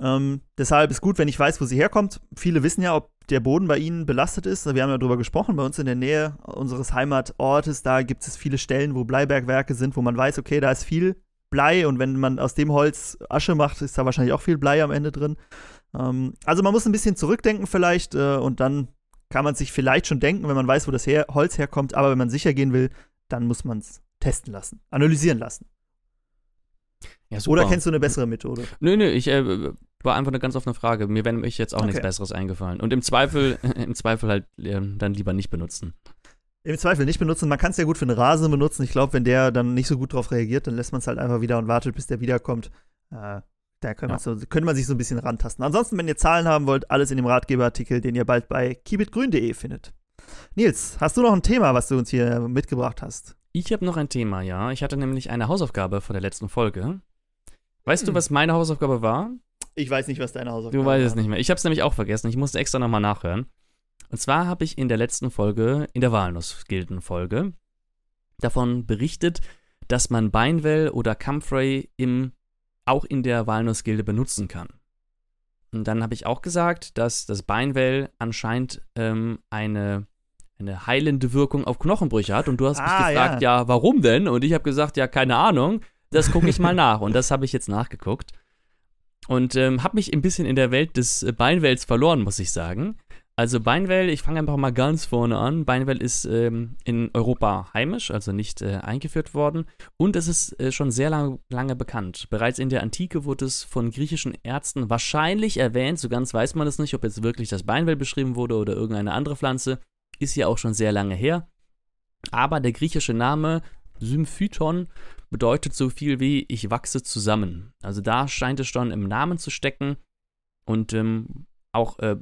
Ähm, deshalb ist gut, wenn ich weiß, wo sie herkommt. Viele wissen ja, ob der Boden bei ihnen belastet ist. Wir haben ja darüber gesprochen. Bei uns in der Nähe unseres Heimatortes, da gibt es viele Stellen, wo Bleibergwerke sind, wo man weiß, okay, da ist viel Blei und wenn man aus dem Holz Asche macht, ist da wahrscheinlich auch viel Blei am Ende drin. Ähm, also man muss ein bisschen zurückdenken vielleicht äh, und dann kann man sich vielleicht schon denken, wenn man weiß, wo das her Holz herkommt, aber wenn man sicher gehen will, dann muss man es testen lassen, analysieren lassen. Ja, Oder kennst du eine bessere Methode? Nö, nö, ich äh, war einfach eine ganz offene Frage. Mir wäre mich jetzt auch okay. nichts Besseres eingefallen. Und im Zweifel, [laughs] im Zweifel halt äh, dann lieber nicht benutzen. Im Zweifel nicht benutzen. Man kann es ja gut für einen Rasen benutzen. Ich glaube, wenn der dann nicht so gut darauf reagiert, dann lässt man es halt einfach wieder und wartet, bis der wiederkommt. Äh, da könnte, ja. so, könnte man sich so ein bisschen rantasten. Ansonsten, wenn ihr Zahlen haben wollt, alles in dem Ratgeberartikel, den ihr bald bei keepitgrün.de findet. Nils, hast du noch ein Thema, was du uns hier mitgebracht hast? Ich habe noch ein Thema, ja. Ich hatte nämlich eine Hausaufgabe von der letzten Folge. Weißt hm. du, was meine Hausaufgabe war? Ich weiß nicht, was deine Hausaufgabe war. Du weißt es nicht mehr. Ich habe es nämlich auch vergessen. Ich musste extra nochmal nachhören. Und zwar habe ich in der letzten Folge, in der Walnuss-Gilden-Folge, davon berichtet, dass man Beinwell oder Comfrey im, auch in der Walnussgilde benutzen kann. Und dann habe ich auch gesagt, dass das Beinwell anscheinend ähm, eine, eine heilende Wirkung auf Knochenbrüche hat. Und du hast mich ah, gefragt, ja. ja, warum denn? Und ich habe gesagt, ja, keine Ahnung. Das gucke ich mal nach. Und das habe ich jetzt nachgeguckt. Und ähm, habe mich ein bisschen in der Welt des Beinwells verloren, muss ich sagen. Also Beinwell, ich fange einfach mal ganz vorne an. Beinwell ist ähm, in Europa heimisch, also nicht äh, eingeführt worden. Und es ist äh, schon sehr lang, lange bekannt. Bereits in der Antike wurde es von griechischen Ärzten wahrscheinlich erwähnt. So ganz weiß man es nicht, ob jetzt wirklich das Beinwell beschrieben wurde oder irgendeine andere Pflanze. Ist ja auch schon sehr lange her. Aber der griechische Name Symphyton bedeutet so viel wie ich wachse zusammen. Also da scheint es schon im Namen zu stecken. Und ähm, auch äh,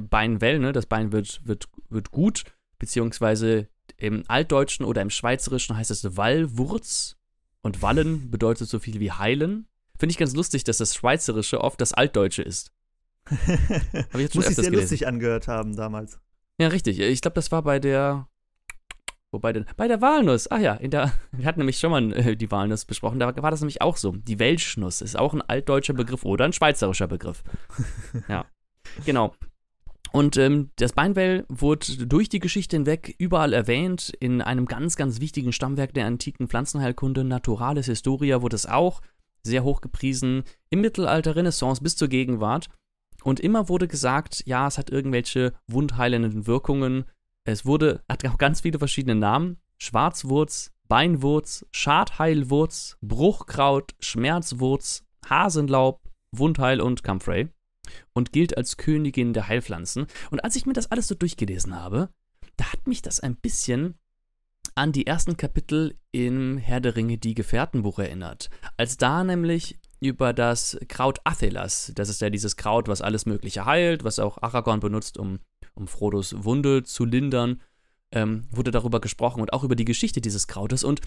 Beinwell, ne? das Bein wird, wird, wird gut, beziehungsweise im Altdeutschen oder im Schweizerischen heißt es Wallwurz und Wallen bedeutet so viel wie heilen. Finde ich ganz lustig, dass das Schweizerische oft das Altdeutsche ist. [laughs] Habe ich jetzt schon Muss ich sehr gelesen. lustig angehört haben damals. Ja, richtig. Ich glaube, das war bei der Wobei denn? Bei der Walnuss. Ach ja, in der, [laughs] wir hatten nämlich schon mal äh, die Walnuss besprochen. Da war das nämlich auch so. Die Welschnuss ist auch ein altdeutscher Begriff oder ein schweizerischer Begriff. [laughs] ja. Genau. Und ähm, das Beinwell wurde durch die Geschichte hinweg überall erwähnt. In einem ganz, ganz wichtigen Stammwerk der antiken Pflanzenheilkunde, Naturalis Historia, wurde es auch sehr hoch gepriesen. Im Mittelalter, Renaissance bis zur Gegenwart. Und immer wurde gesagt, ja, es hat irgendwelche wundheilenden Wirkungen. Es wurde, hat auch ganz viele verschiedene Namen. Schwarzwurz, Beinwurz, Schadheilwurz, Bruchkraut, Schmerzwurz, Hasenlaub, Wundheil und Comfrey und gilt als Königin der Heilpflanzen. Und als ich mir das alles so durchgelesen habe, da hat mich das ein bisschen an die ersten Kapitel im Herr der Ringe die Gefährtenbuch erinnert. Als da nämlich über das Kraut Athelas, das ist ja dieses Kraut, was alles Mögliche heilt, was auch Aragorn benutzt, um, um Frodos Wunde zu lindern, ähm, wurde darüber gesprochen und auch über die Geschichte dieses Krautes. Und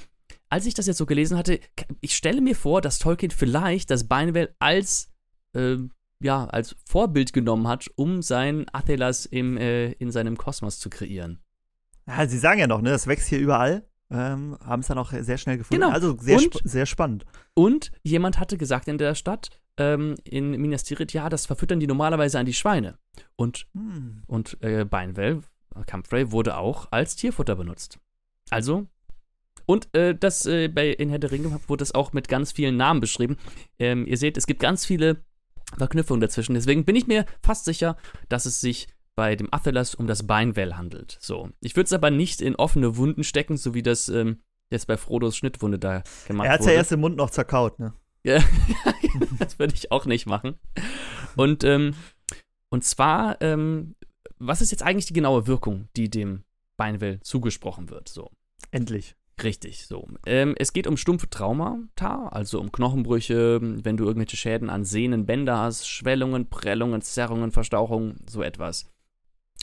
als ich das jetzt so gelesen hatte, ich stelle mir vor, dass Tolkien vielleicht das Beinwell als äh, ja, als Vorbild genommen hat, um sein Athelas im, äh, in seinem Kosmos zu kreieren. Ja, sie sagen ja noch, ne, das wächst hier überall. Ähm, haben es dann auch sehr schnell gefunden. Genau. Also sehr, Und- sp sehr spannend. Und jemand hatte gesagt in der Stadt, ähm, in Minas Tirith, ja, das verfüttern die normalerweise an die Schweine. Und, Hm. und äh, Beinwell, Comfrey, wurde auch als Tierfutter benutzt. Also, und äh, das äh, bei in Herr der Ringe wurde das auch mit ganz vielen Namen beschrieben. Ähm, ihr seht, es gibt ganz viele Verknüpfungen dazwischen. Deswegen bin ich mir fast sicher, dass es sich bei dem Athelas um das Beinwell handelt. So. Ich würde es aber nicht in offene Wunden stecken, so wie das ähm, jetzt bei Frodos Schnittwunde da gemacht Er hat wurde. ja erst im Mund noch zerkaut, ne? Ja, [laughs] das würde ich auch nicht machen. Und, ähm, und zwar, ähm, was ist jetzt eigentlich die genaue Wirkung, die dem Beinwell zugesprochen wird? So. Endlich. Richtig, so. Ähm, es geht um stumpfe Traumata, also um Knochenbrüche, wenn du irgendwelche Schäden an Sehnen, Bänder hast, Schwellungen, Prellungen, Zerrungen, Verstauchungen, so etwas.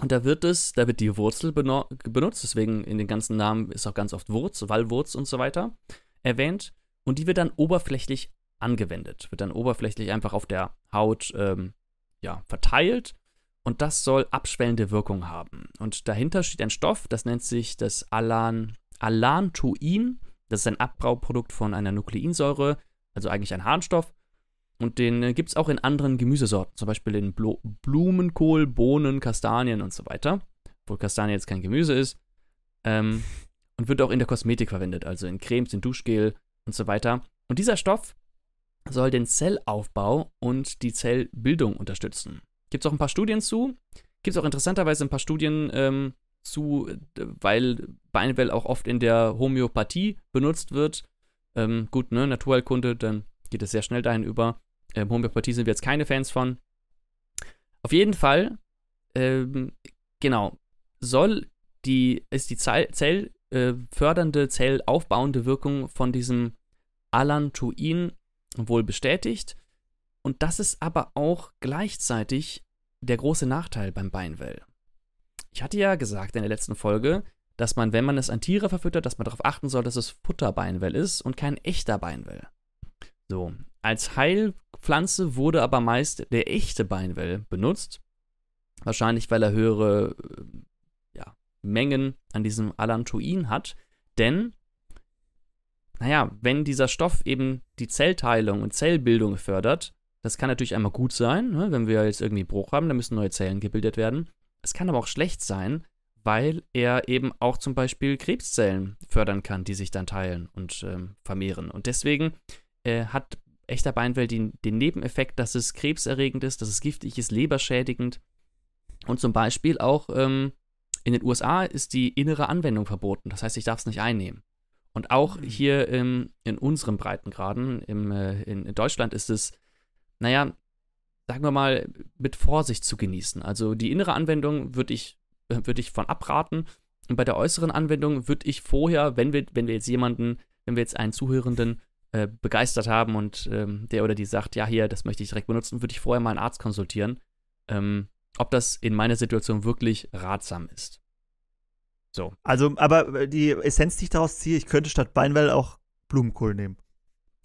Und da wird es, da wird die Wurzel benutzt, deswegen in den ganzen Namen ist auch ganz oft Wurz, Wallwurz und so weiter erwähnt. Und die wird dann oberflächlich angewendet, wird dann oberflächlich einfach auf der Haut ähm, ja, verteilt. Und das soll abschwellende Wirkung haben. Und dahinter steht ein Stoff, das nennt sich das Alan, Alantoin. Das ist ein Abbauprodukt von einer Nukleinsäure, also eigentlich ein Harnstoff. Und den äh, gibt es auch in anderen Gemüsesorten, zum Beispiel in Blo Blumenkohl, Bohnen, Kastanien und so weiter. Obwohl Kastanien jetzt kein Gemüse ist. Ähm, [laughs] und wird auch in der Kosmetik verwendet, also in Cremes, in Duschgel und so weiter. Und dieser Stoff soll den Zellaufbau und die Zellbildung unterstützen. Gibt es auch ein paar Studien zu. Gibt es auch interessanterweise ein paar Studien ähm, zu, weil Beinwell auch oft in der Homöopathie benutzt wird. Ähm, gut, ne, Naturheilkunde, dann geht es sehr schnell dahin über. Ähm, Homöopathie sind wir jetzt keine Fans von. Auf jeden Fall, ähm, genau, soll die, ist die Zell, Zell äh, zellaufbauende Wirkung von diesem Alantoin wohl bestätigt. Und das ist aber auch gleichzeitig der große Nachteil beim Beinwell. Ich hatte ja gesagt in der letzten Folge, dass man, wenn man es an Tiere verfüttert, dass man darauf achten soll, dass es Futterbeinwell ist und kein echter Beinwell. So, als Heilpflanze wurde aber meist der echte Beinwell benutzt. Wahrscheinlich, weil er höhere äh, ja, Mengen an diesem Alantoin hat. Denn, naja, wenn dieser Stoff eben die Zellteilung und Zellbildung fördert, das kann natürlich einmal gut sein, ne? wenn wir jetzt irgendwie Bruch haben, dann müssen neue Zellen gebildet werden. Es kann aber auch schlecht sein, weil er eben auch zum Beispiel Krebszellen fördern kann, die sich dann teilen und ähm, vermehren. Und deswegen äh, hat echter Beinwell den, den Nebeneffekt, dass es krebserregend ist, dass es giftig ist, leberschädigend. Und zum Beispiel auch ähm, in den USA ist die innere Anwendung verboten. Das heißt, ich darf es nicht einnehmen. Und auch Mhm. hier im, in unseren Breitengraden, im, äh, in, in Deutschland ist es, naja, sagen wir mal, mit Vorsicht zu genießen. Also die innere Anwendung würde ich, äh, würd ich von abraten. Und bei der äußeren Anwendung würde ich vorher, wenn wir, wenn wir jetzt jemanden, wenn wir jetzt einen Zuhörenden äh, begeistert haben und ähm, der oder die sagt, ja, hier, das möchte ich direkt benutzen, würde ich vorher mal einen Arzt konsultieren, ähm, ob das in meiner Situation wirklich ratsam ist. So. Also, aber die Essenz, die ich daraus ziehe, ich könnte statt Beinwell auch Blumenkohl nehmen.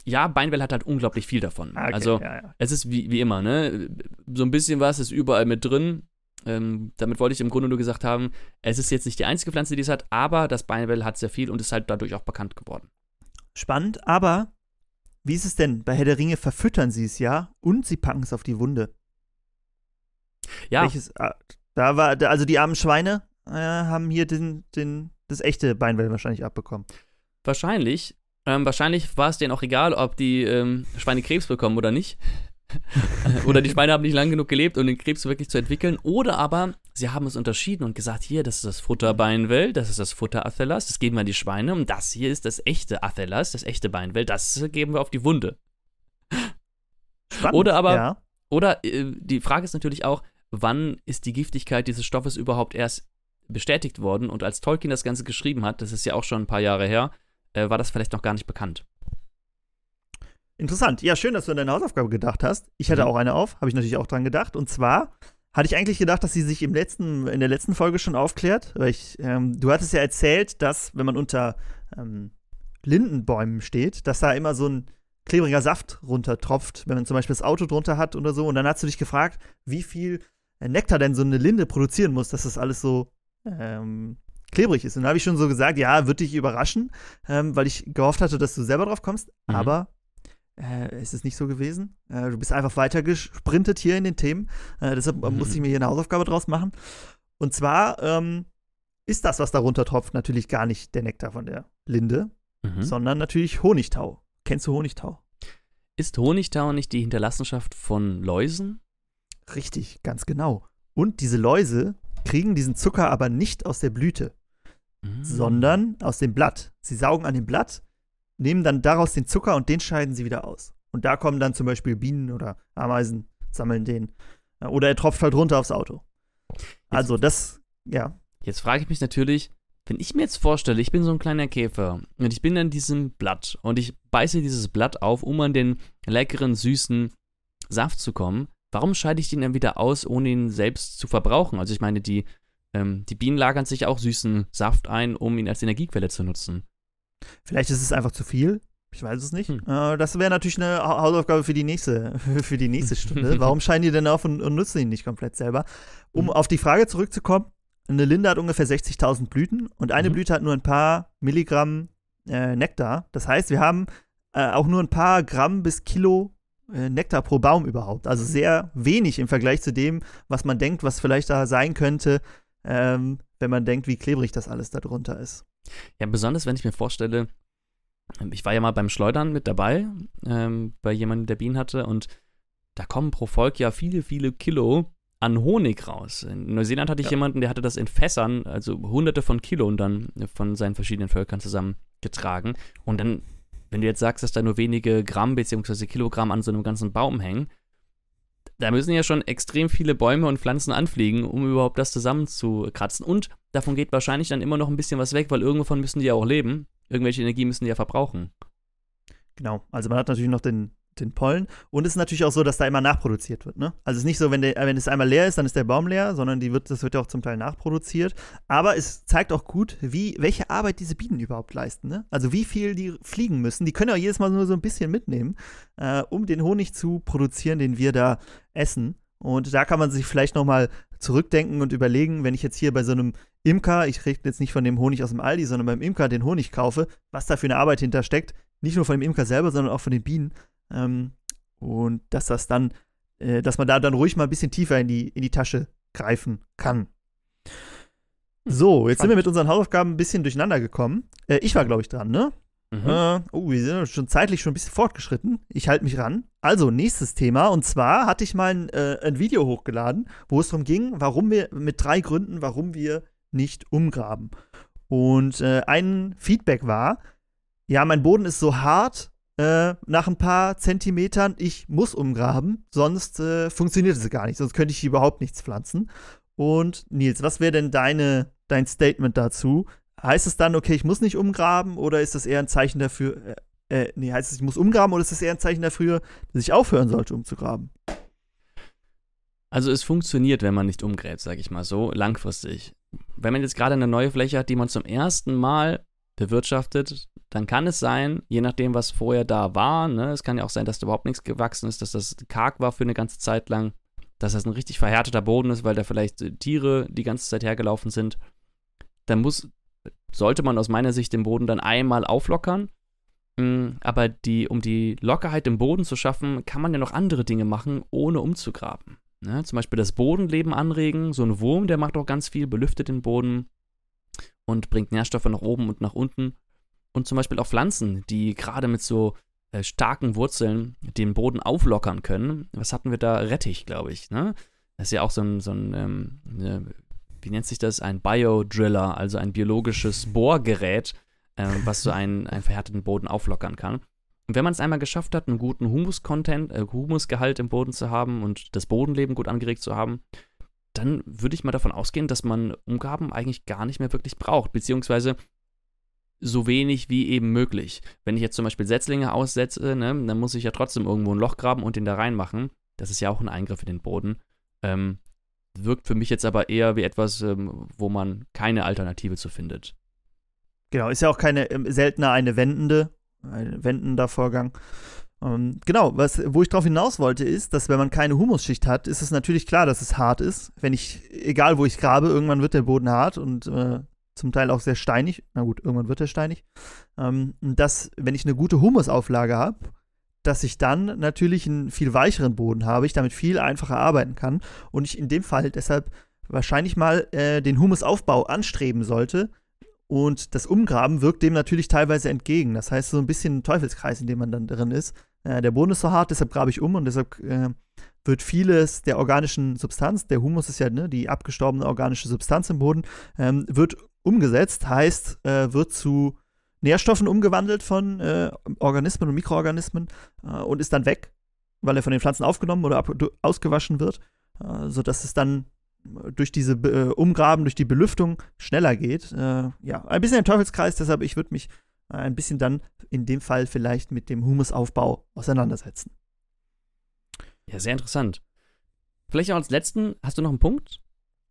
Ja, Beinwell hat halt unglaublich viel davon. Ah, okay, Also, ja, ja. es ist wie, wie immer, ne? So ein bisschen was ist überall mit drin. Ähm, damit wollte ich im Grunde nur gesagt haben, es ist jetzt nicht die einzige Pflanze, die es hat, aber das Beinwell hat sehr viel und ist halt dadurch auch bekannt geworden. Spannend, aber wie ist es denn? Bei Herr der Ringe verfüttern sie es ja und sie packen es auf die Wunde. Ja, Welches, ah, da war, also die armen Schweine äh, haben hier den, den, das echte Beinwell wahrscheinlich abbekommen. wahrscheinlich. Ähm, wahrscheinlich war es denen auch egal, ob die ähm, Schweine Krebs bekommen oder nicht. [laughs] oder die Schweine haben nicht lang genug gelebt, um den Krebs wirklich zu entwickeln. Oder aber sie haben es unterschieden und gesagt, hier, das ist das Futterbeinwell, das ist das Futter Athelas, das geben wir an die Schweine und das hier ist das echte Athelas, das echte Beinwell, das geben wir auf die Wunde. Spannend. Oder aber- Ja. Oder äh, die Frage ist natürlich auch, wann ist die Giftigkeit dieses Stoffes überhaupt erst bestätigt worden? Und als Tolkien das Ganze geschrieben hat, das ist ja auch schon ein paar Jahre her, äh, war das vielleicht noch gar nicht bekannt. Interessant. Ja, schön, dass du an deine Hausaufgabe gedacht hast. Ich hatte Mhm. auch eine auf, habe ich natürlich auch dran gedacht. Und zwar hatte ich eigentlich gedacht, dass sie sich im letzten, in der letzten Folge schon aufklärt. Weil ich, ähm, du hattest ja erzählt, dass, wenn man unter ähm, Lindenbäumen steht, dass da immer so ein klebriger Saft runtertropft, wenn man zum Beispiel das Auto drunter hat oder so. Und dann hast du dich gefragt, wie viel Nektar denn so eine Linde produzieren muss, dass das alles so ähm, klebrig ist. Und da habe ich schon so gesagt, ja, wird dich überraschen, ähm, weil ich gehofft hatte, dass du selber drauf kommst. Mhm. Aber äh, es ist nicht so gewesen. Äh, du bist einfach weiter gesprintet hier in den Themen. Äh, deshalb mhm. musste ich mir hier eine Hausaufgabe draus machen. Und zwar ähm, ist das, was darunter tropft, natürlich gar nicht der Nektar von der Linde, mhm. sondern natürlich Honigtau. Kennst du Honigtau? Ist Honigtau nicht die Hinterlassenschaft von Läusen? Richtig, ganz genau. Und diese Läuse kriegen diesen Zucker aber nicht aus der Blüte, mhm. sondern aus dem Blatt. Sie saugen an dem Blatt, nehmen dann daraus den Zucker und den scheiden sie wieder aus. Und da kommen dann zum Beispiel Bienen oder Ameisen, sammeln den. Oder er tropft halt runter aufs Auto. Also das, ja. Jetzt frage ich mich natürlich, wenn ich mir jetzt vorstelle, ich bin so ein kleiner Käfer und ich bin an diesem Blatt und ich beiße dieses Blatt auf, um an den leckeren, süßen Saft zu kommen, warum scheide ich den dann wieder aus, ohne ihn selbst zu verbrauchen? Also ich meine, die, ähm, die Bienen lagern sich auch süßen Saft ein, um ihn als Energiequelle zu nutzen. Vielleicht ist es einfach zu viel. Ich weiß es nicht. Hm. Äh, das wäre natürlich eine Hausaufgabe für die nächste, [laughs] für die nächste Stunde. [laughs] Warum scheinen die denn auf und, und, nutzen ihn nicht komplett selber? Um hm. auf die Frage zurückzukommen, eine Linde hat ungefähr 60.000 Blüten und eine mhm. Blüte hat nur ein paar Milligramm äh, Nektar. Das heißt, wir haben äh, auch nur ein paar Gramm bis Kilo Nektar pro Baum überhaupt. Also sehr wenig im Vergleich zu dem, was man denkt, was vielleicht da sein könnte, ähm, wenn man denkt, wie klebrig das alles da drunter ist. Ja, besonders wenn ich mir vorstelle, ich war ja mal beim Schleudern mit dabei, ähm, bei jemandem, der Bienen hatte, und da kommen pro Volk ja viele, viele Kilo an Honig raus. In Neuseeland hatte ich ja. jemanden, der hatte das in Fässern, also hunderte von Kilo und dann von seinen verschiedenen Völkern zusammengetragen. Und dann wenn du jetzt sagst, dass da nur wenige Gramm bzw. Kilogramm an so einem ganzen Baum hängen, da müssen ja schon extrem viele Bäume und Pflanzen anfliegen, um überhaupt das zusammenzukratzen. Und davon geht wahrscheinlich dann immer noch ein bisschen was weg, weil irgendwovon müssen die ja auch leben. Irgendwelche Energie müssen die ja verbrauchen. Genau. Also man hat natürlich noch den den Pollen. Und es ist natürlich auch so, dass da immer nachproduziert wird. Ne? Also es ist nicht so, wenn, der, wenn es einmal leer ist, dann ist der Baum leer, sondern die wird, das wird ja auch zum Teil nachproduziert. Aber es zeigt auch gut, wie, welche Arbeit diese Bienen überhaupt leisten. Ne? Also wie viel die fliegen müssen. Die können ja jedes Mal nur so ein bisschen mitnehmen, äh, um den Honig zu produzieren, den wir da essen. Und da kann man sich vielleicht nochmal zurückdenken und überlegen, wenn ich jetzt hier bei so einem Imker, ich rede jetzt nicht von dem Honig aus dem Aldi, sondern beim Imker den Honig kaufe, was da für eine Arbeit hintersteckt, nicht nur von dem Imker selber, sondern auch von den Bienen, ähm, und dass das dann, äh, dass man da dann ruhig mal ein bisschen tiefer in die, in die Tasche greifen kann. So, jetzt sind wir mit unseren Hausaufgaben ein bisschen durcheinander gekommen. Äh, ich war, glaube ich, dran, ne? Mhm. Äh, oh, wir sind schon zeitlich schon ein bisschen fortgeschritten. Ich halte mich ran. Also, nächstes Thema. Und zwar hatte ich mal ein, äh, ein Video hochgeladen, wo es darum ging, warum wir, mit drei Gründen, warum wir nicht umgraben. Und äh, ein Feedback war, ja, mein Boden ist so hart, äh, nach ein paar Zentimetern, ich muss umgraben, sonst äh, funktioniert es gar nicht, sonst könnte ich überhaupt nichts pflanzen. Und Nils, was wäre denn deine, dein Statement dazu? Heißt es dann, okay, ich muss nicht umgraben oder ist das eher ein Zeichen dafür, äh, äh, nee, heißt es, ich muss umgraben oder ist das eher ein Zeichen dafür, dass ich aufhören sollte, umzugraben? Also es funktioniert, wenn man nicht umgräbt, sag ich mal so, langfristig. Wenn man jetzt gerade eine neue Fläche hat, die man zum ersten Mal bewirtschaftet, dann kann es sein, je nachdem, was vorher da war, ne, es kann ja auch sein, dass da überhaupt nichts gewachsen ist, dass das karg war für eine ganze Zeit lang, dass das ein richtig verhärteter Boden ist, weil da vielleicht äh, Tiere die ganze Zeit hergelaufen sind, dann muss, sollte man aus meiner Sicht den Boden dann einmal auflockern. Mm, aber die, um die Lockerheit im Boden zu schaffen, kann man ja noch andere Dinge machen, ohne umzugraben. Ne? Zum Beispiel das Bodenleben anregen. So ein Wurm, der macht auch ganz viel, belüftet den Boden und bringt Nährstoffe nach oben und nach unten und zum Beispiel auch Pflanzen, die gerade mit so äh, starken Wurzeln den Boden auflockern können. Was hatten wir da? Rettich, glaube ich. Ne? Das ist ja auch so ein, so ein ähm, ne, wie nennt sich das? Ein Biodriller, also ein biologisches Bohrgerät, äh, was so einen, einen verhärteten Boden auflockern kann. Und wenn man es einmal geschafft hat, einen guten Humus-Content, äh, Humusgehalt im Boden zu haben und das Bodenleben gut angeregt zu haben, dann würde ich mal davon ausgehen, dass man Umgaben eigentlich gar nicht mehr wirklich braucht, beziehungsweise so wenig wie eben möglich. Wenn ich jetzt zum Beispiel Setzlinge aussetze, ne, dann muss ich ja trotzdem irgendwo ein Loch graben und den da reinmachen. Das ist ja auch ein Eingriff in den Boden. Ähm, wirkt für mich jetzt aber eher wie etwas, ähm, wo man keine Alternative zu findet. Genau, ist ja auch keine ähm, seltener eine wendende, ein wendender Vorgang. Ähm, genau, was, wo ich darauf hinaus wollte, ist, dass wenn man keine Humusschicht hat, ist es natürlich klar, dass es hart ist. Wenn ich, egal wo ich grabe, irgendwann wird der Boden hart und äh, zum Teil auch sehr steinig. Na gut, irgendwann wird er steinig. Ähm, dass, wenn ich eine gute Humusauflage habe, dass ich dann natürlich einen viel weicheren Boden habe, ich damit viel einfacher arbeiten kann und ich in dem Fall deshalb wahrscheinlich mal äh, den Humusaufbau anstreben sollte. Und das Umgraben wirkt dem natürlich teilweise entgegen. Das heißt, so ein bisschen ein Teufelskreis, in dem man dann drin ist. Äh, der Boden ist so hart, deshalb grabe ich um und deshalb äh, wird vieles der organischen Substanz, der Humus ist ja ne, die abgestorbene organische Substanz im Boden, ähm, wird umgesetzt, heißt, äh, wird zu Nährstoffen umgewandelt von äh, Organismen und Mikroorganismen äh, und ist dann weg, weil er von den Pflanzen aufgenommen oder ausgewaschen wird, äh, sodass es dann durch diese Umgraben, durch die Belüftung schneller geht. Ja, ein bisschen ein Teufelskreis, deshalb ich würde mich ein bisschen dann in dem Fall vielleicht mit dem Humusaufbau auseinandersetzen. Ja, sehr interessant. Vielleicht auch als letzten, hast du noch einen Punkt?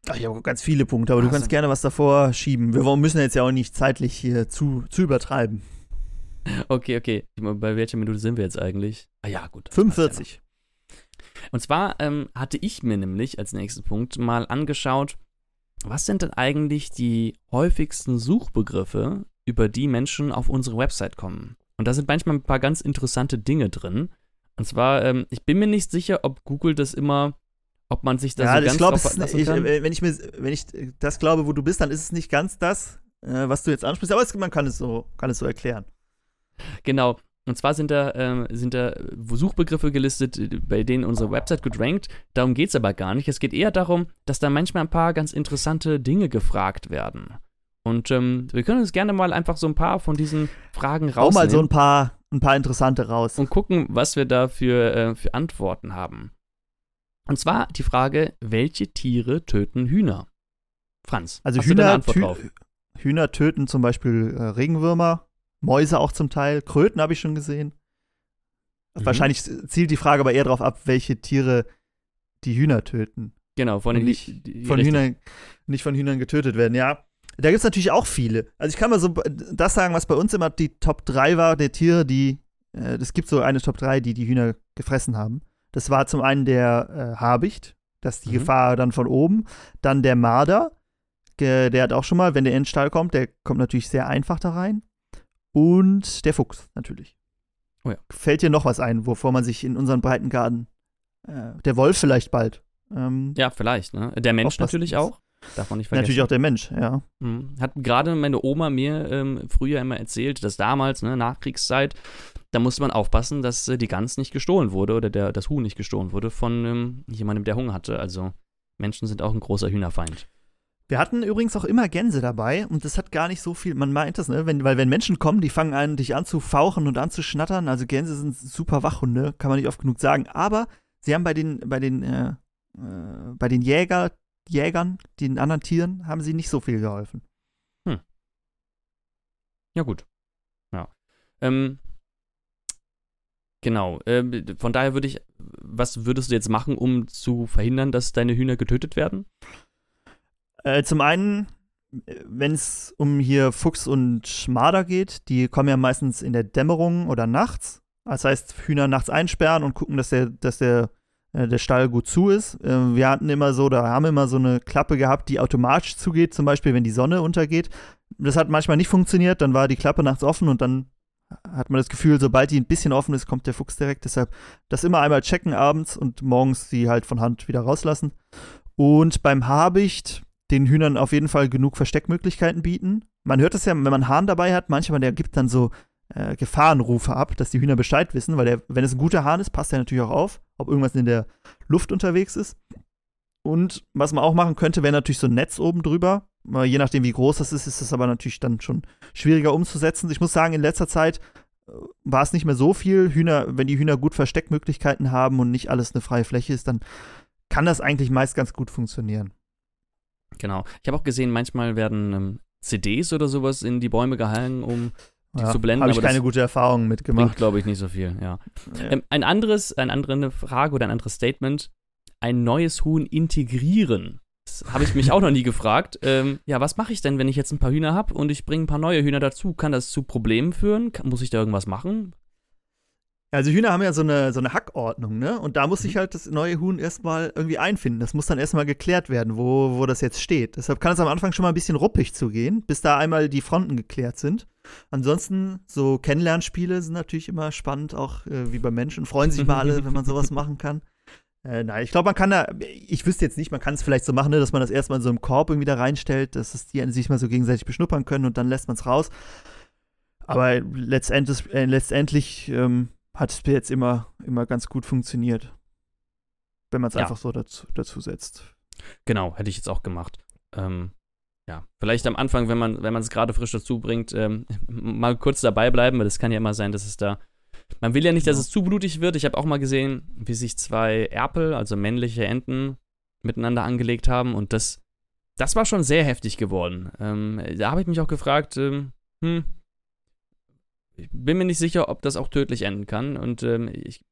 Ach, ich habe ganz viele Punkte, aber Ach, du kannst gerne was davor schieben. Wir müssen jetzt ja auch nicht zeitlich hier zu, zu übertreiben. Okay, okay. Bei welcher Minute sind wir jetzt eigentlich? Ah ja, gut. 45. Und zwar ähm, hatte ich mir nämlich als nächsten Punkt mal angeschaut, was sind denn eigentlich die häufigsten Suchbegriffe, über die Menschen auf unsere Website kommen? Und da sind manchmal ein paar ganz interessante Dinge drin. Und zwar, ähm, ich bin mir nicht sicher, ob Google das immer, ob man sich da ja, so ganz glaub, drauf lassen ich, kann. Wenn ich mir, wenn ich das glaube, wo du bist, dann ist es nicht ganz das, äh, was du jetzt ansprichst, aber es, man kann es so, kann es so erklären. Genau. Und zwar sind da, äh, sind da Suchbegriffe gelistet, bei denen unsere Website gut rankt. Darum geht es aber gar nicht. Es geht eher darum, dass da manchmal ein paar ganz interessante Dinge gefragt werden. Und ähm, wir können uns gerne mal einfach so ein paar von diesen Fragen rausnehmen. Auch mal so ein paar, ein paar interessante raus. Und gucken, was wir da für, äh, für Antworten haben. Und zwar die Frage, welche Tiere töten Hühner? Franz, also Hühner, Hühner töten zum Beispiel äh, Regenwürmer, Mäuse auch zum Teil, Kröten habe ich schon gesehen. Mhm. Wahrscheinlich zielt die Frage aber eher darauf ab, welche Tiere die Hühner töten. Genau, von den nicht, von Hühnern, nicht von Hühnern getötet werden, ja. Da gibt es natürlich auch viele. Also ich kann mal so das sagen, was bei uns immer die Top 3 war, der Tiere, die, äh, es gibt so eine Top 3, die die Hühner gefressen haben. Das war zum einen der äh, Habicht, das ist die mhm. Gefahr dann von oben. Dann der Marder, der, der hat auch schon mal, wenn der in den Stall kommt, der kommt natürlich sehr einfach da rein. Und der Fuchs natürlich. Oh ja. Fällt dir noch was ein, wovor man sich in unseren Breitengarten, äh, der Wolf vielleicht bald. Ähm, ja, vielleicht, ne? Der Mensch natürlich auch. Darf man nicht vergessen. Natürlich auch der Mensch, ja. Mhm. Hat gerade meine Oma mir ähm, früher immer erzählt, dass damals, ne, Nachkriegszeit, da musste man aufpassen, dass äh, die Gans nicht gestohlen wurde oder der, das Huhn nicht gestohlen wurde von ähm, jemandem, der Hunger hatte. Also Menschen sind auch ein großer Hühnerfeind. Wir hatten übrigens auch immer Gänse dabei und das hat gar nicht so viel, man meint das, ne? Wenn, weil wenn Menschen kommen, die fangen an, dich an zu fauchen und an zu schnattern. Also Gänse sind super Wachhunde, kann man nicht oft genug sagen. Aber sie haben bei den, bei den, äh, äh, bei den Jäger, Jägern, den anderen Tieren, haben sie nicht so viel geholfen. Hm. Ja, gut. Ja. Ähm, genau. Ähm, von daher würde ich, was würdest du jetzt machen, um zu verhindern, dass deine Hühner getötet werden? Äh, zum einen, wenn es um hier Fuchs und Marder geht, die kommen ja meistens in der Dämmerung oder nachts. Das heißt, Hühner nachts einsperren und gucken, dass der, dass der äh, der Stall gut zu ist. Äh, wir hatten immer so, da haben immer so eine Klappe gehabt, die automatisch zugeht, zum Beispiel, wenn die Sonne untergeht. Das hat manchmal nicht funktioniert, dann war die Klappe nachts offen und dann hat man das Gefühl, sobald die ein bisschen offen ist, kommt der Fuchs direkt. Deshalb das immer einmal checken abends und morgens sie halt von Hand wieder rauslassen. Und beim Habicht den Hühnern auf jeden Fall genug Versteckmöglichkeiten bieten. Man hört es ja, wenn man Hahn dabei hat, manchmal der gibt dann so äh, Gefahrenrufe ab, dass die Hühner Bescheid wissen, weil der, wenn es ein guter Hahn ist, passt er natürlich auch auf, ob irgendwas in der Luft unterwegs ist. Und was man auch machen könnte, wäre natürlich so ein Netz oben drüber. Je nachdem, wie groß das ist, ist es aber natürlich dann schon schwieriger umzusetzen. Ich muss sagen, in letzter Zeit äh, war es nicht mehr so viel. Hühner, wenn die Hühner gut Versteckmöglichkeiten haben und nicht alles eine freie Fläche ist, dann kann das eigentlich meist ganz gut funktionieren. Genau. Ich habe auch gesehen, manchmal werden ähm, CDs oder sowas in die Bäume gehangen, um die ja, zu blenden. Habe ich keine gute Erfahrung mitgemacht. glaube ich, nicht so viel, ja. ja. Ähm, ein anderes, eine andere Frage oder ein anderes Statement. Ein neues Huhn integrieren. Das habe ich mich auch noch nie [laughs] gefragt. Ähm, ja, was mache ich denn, wenn ich jetzt ein paar Hühner habe und ich bringe ein paar neue Hühner dazu? Kann das zu Problemen führen? Kann, muss ich da irgendwas machen? Also Hühner haben ja so eine, so eine Hackordnung, ne? Und da muss sich mhm. halt das neue Huhn erstmal irgendwie einfinden. Das muss dann erstmal geklärt werden, wo, wo das jetzt steht. Deshalb kann es am Anfang schon mal ein bisschen ruppig zugehen, bis da einmal die Fronten geklärt sind. Ansonsten, so Kennenlernspiele sind natürlich immer spannend, auch äh, wie bei Menschen. Freuen sich mal alle, wenn man sowas [laughs] machen kann. Äh, nein, ich glaube, man kann da, ich wüsste jetzt nicht, man kann es vielleicht so machen, ne, dass man das erstmal in so einem Korb irgendwie da reinstellt, dass es die sich mal so gegenseitig beschnuppern können und dann lässt man es raus. Aber letztendlich, äh, letztendlich ähm, hat es jetzt immer, immer ganz gut funktioniert. Wenn man es ja. einfach so dazu, dazu setzt. Genau, hätte ich jetzt auch gemacht. Ähm, ja, vielleicht am Anfang, wenn man wenn es gerade frisch dazu bringt, ähm, [laughs] mal kurz dabei bleiben, weil das kann ja immer sein, dass es da. Man will ja nicht, dass es zu blutig wird. Ich habe auch mal gesehen, wie sich zwei Erpel, also männliche Enten, miteinander angelegt haben und das, das war schon sehr heftig geworden. Ähm, da habe ich mich auch gefragt, ähm, hm, ich bin mir nicht sicher, ob das auch tödlich enden kann. Und ähm, ich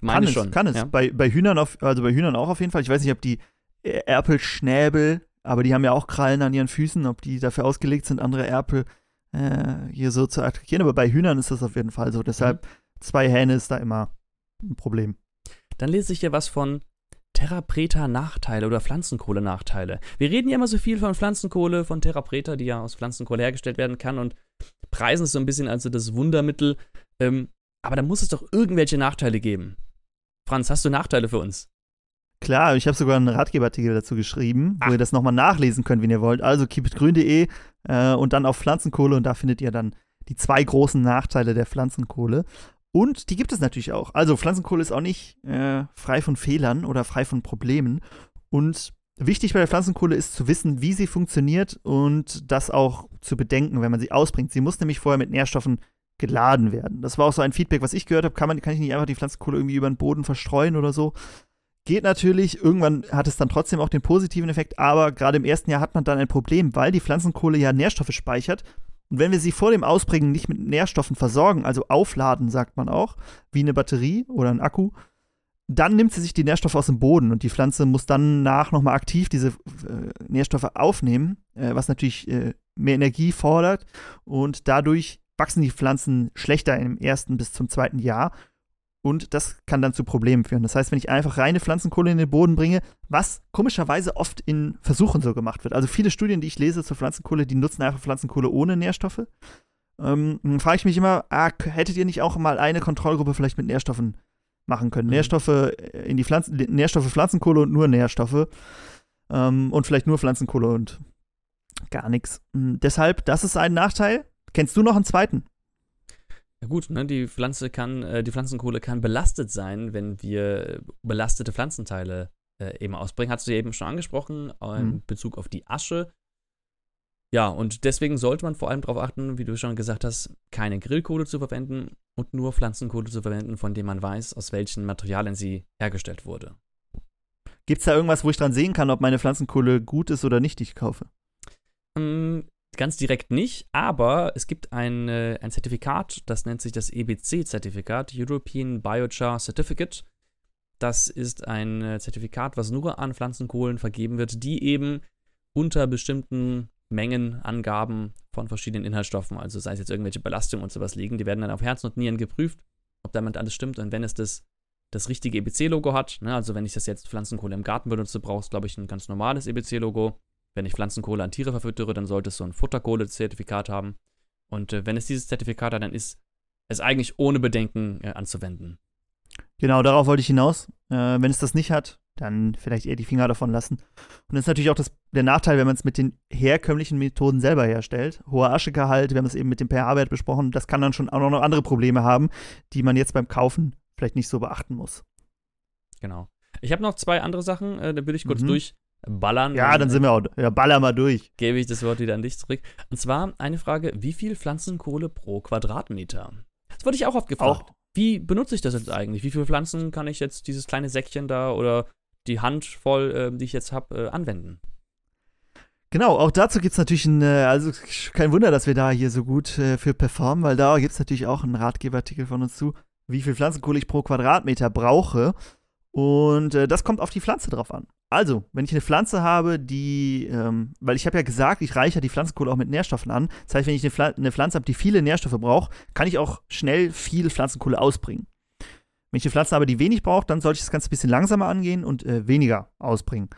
meine kann schon. Es, kann es. Ja? Bei, bei Hühnern auf, also bei Hühnern auch auf jeden Fall. Ich weiß nicht, ob die Erpelschnäbel, aber die haben ja auch Krallen an ihren Füßen, ob die dafür ausgelegt sind, andere Erpel äh, hier so zu attackieren. Aber bei Hühnern ist das auf jeden Fall so. Deshalb mhm. zwei Hähne ist da immer ein Problem. Dann lese ich hier was von Terra Preta Nachteile oder Pflanzenkohle Nachteile. Wir reden ja immer so viel von Pflanzenkohle, von Terra Preta, die ja aus Pflanzenkohle hergestellt werden kann und preisen es so ein bisschen als das Wundermittel. Ähm, aber da muss es doch irgendwelche Nachteile geben. Franz, hast du Nachteile für uns? Klar, ich habe sogar einen Ratgeberartikel dazu geschrieben, Ach. wo ihr das nochmal nachlesen könnt, wenn ihr wollt. Also keepitgrün.de äh, und dann auf Pflanzenkohle und da findet ihr dann die zwei großen Nachteile der Pflanzenkohle. Und die gibt es natürlich auch. Also Pflanzenkohle ist auch nicht äh, frei von Fehlern oder frei von Problemen. Und Wichtig bei der Pflanzenkohle ist zu wissen, wie sie funktioniert und das auch zu bedenken, wenn man sie ausbringt. Sie muss nämlich vorher mit Nährstoffen geladen werden. Das war auch so ein Feedback, was ich gehört habe. Kann, kann ich nicht einfach die Pflanzenkohle irgendwie über den Boden verstreuen oder so? Geht natürlich. Irgendwann hat es dann trotzdem auch den positiven Effekt, aber gerade im ersten Jahr hat man dann ein Problem, weil die Pflanzenkohle ja Nährstoffe speichert. Und wenn wir sie vor dem Ausbringen nicht mit Nährstoffen versorgen, also aufladen, sagt man auch, wie eine Batterie oder ein Akku, dann nimmt sie sich die Nährstoffe aus dem Boden und die Pflanze muss dann nach nochmal aktiv diese äh, Nährstoffe aufnehmen, äh, was natürlich äh, mehr Energie fordert. Und dadurch wachsen die Pflanzen schlechter im ersten bis zum zweiten Jahr und das kann dann zu Problemen führen. Das heißt, wenn ich einfach reine Pflanzenkohle in den Boden bringe, was komischerweise oft in Versuchen so gemacht wird. Also viele Studien, die ich lese zur Pflanzenkohle, die nutzen einfach Pflanzenkohle ohne Nährstoffe. Ähm, dann frage ich mich immer, ah, hättet ihr nicht auch mal eine Kontrollgruppe vielleicht mit Nährstoffen machen können. Mhm. Nährstoffe äh, in die Pflanzen, Nährstoffe Pflanzenkohle und nur Nährstoffe. Ähm, und vielleicht nur Pflanzenkohle und gar nichts. Mhm, deshalb, das ist ein Nachteil. Kennst du noch einen zweiten? Ja gut, ne, die Pflanze kann, äh, die Pflanzenkohle kann belastet sein, wenn wir belastete Pflanzenteile äh, eben ausbringen. Hast du ja eben schon angesprochen, äh, in mhm. Bezug auf die Asche. Ja, und deswegen sollte man vor allem darauf achten, wie du schon gesagt hast, keine Grillkohle zu verwenden und nur Pflanzenkohle zu verwenden, von dem man weiß, aus welchen Materialien sie hergestellt wurde. Gibt es da irgendwas, wo ich dran sehen kann, ob meine Pflanzenkohle gut ist oder nicht, die ich kaufe? Ähm, ganz direkt nicht, aber es gibt ein, äh, ein Zertifikat, das nennt sich das EBC-Zertifikat, European Biochar Certificate. Das ist ein äh, Zertifikat, was nur an Pflanzenkohlen vergeben wird, die eben unter bestimmten Mengenangaben von verschiedenen Inhaltsstoffen, also sei es jetzt irgendwelche Belastungen und sowas liegen, die werden dann auf Herz und Nieren geprüft, ob damit alles stimmt und wenn es das, das richtige EBC-Logo hat, ne, also wenn ich das jetzt Pflanzenkohle im Garten benutze, brauchst glaube ich ein ganz normales EBC-Logo. Wenn ich Pflanzenkohle an Tiere verfüttere, dann sollte es so ein Futterkohle-Zertifikat haben. Und äh, wenn es dieses Zertifikat hat, dann ist es eigentlich ohne Bedenken äh, anzuwenden. Genau, darauf wollte ich hinaus. Äh, wenn es das nicht hat, dann vielleicht eher die Finger davon lassen. Und das ist natürlich auch das, der Nachteil, wenn man es mit den herkömmlichen Methoden selber herstellt. Hoher Aschegehalt, wir haben es eben mit dem pH-Wert besprochen, das kann dann schon auch noch andere Probleme haben, die man jetzt beim Kaufen vielleicht nicht so beachten muss. Genau. Ich habe noch zwei andere Sachen, äh, da würde ich kurz mhm. Durchballern. Ja, dann sind wir auch, ja, baller mal durch. Gebe ich das Wort wieder an dich zurück. Und zwar eine Frage, wie viel Pflanzenkohle pro Quadratmeter? Das wurde ich auch oft gefragt. Auch. Wie benutze ich das jetzt eigentlich? Wie viele Pflanzen kann ich jetzt dieses kleine Säckchen da oder die Handvoll, äh, die ich jetzt habe, äh, anwenden. Genau, auch dazu gibt es natürlich ein, äh, also kein Wunder, dass wir da hier so gut äh, für performen, weil da gibt es natürlich auch einen Ratgeberartikel von uns zu, wie viel Pflanzenkohle ich pro Quadratmeter brauche. Und äh, das kommt auf die Pflanze drauf an. Also, wenn ich eine Pflanze habe, die, ähm, weil ich habe ja gesagt, ich reiche die Pflanzenkohle auch mit Nährstoffen an. Das heißt, wenn ich eine, Pfl eine Pflanze habe, die viele Nährstoffe braucht, kann ich auch schnell viel Pflanzenkohle ausbringen. Wenn ich eine Pflanze habe, die wenig braucht, dann sollte ich das Ganze ein bisschen langsamer angehen und äh, weniger ausbringen.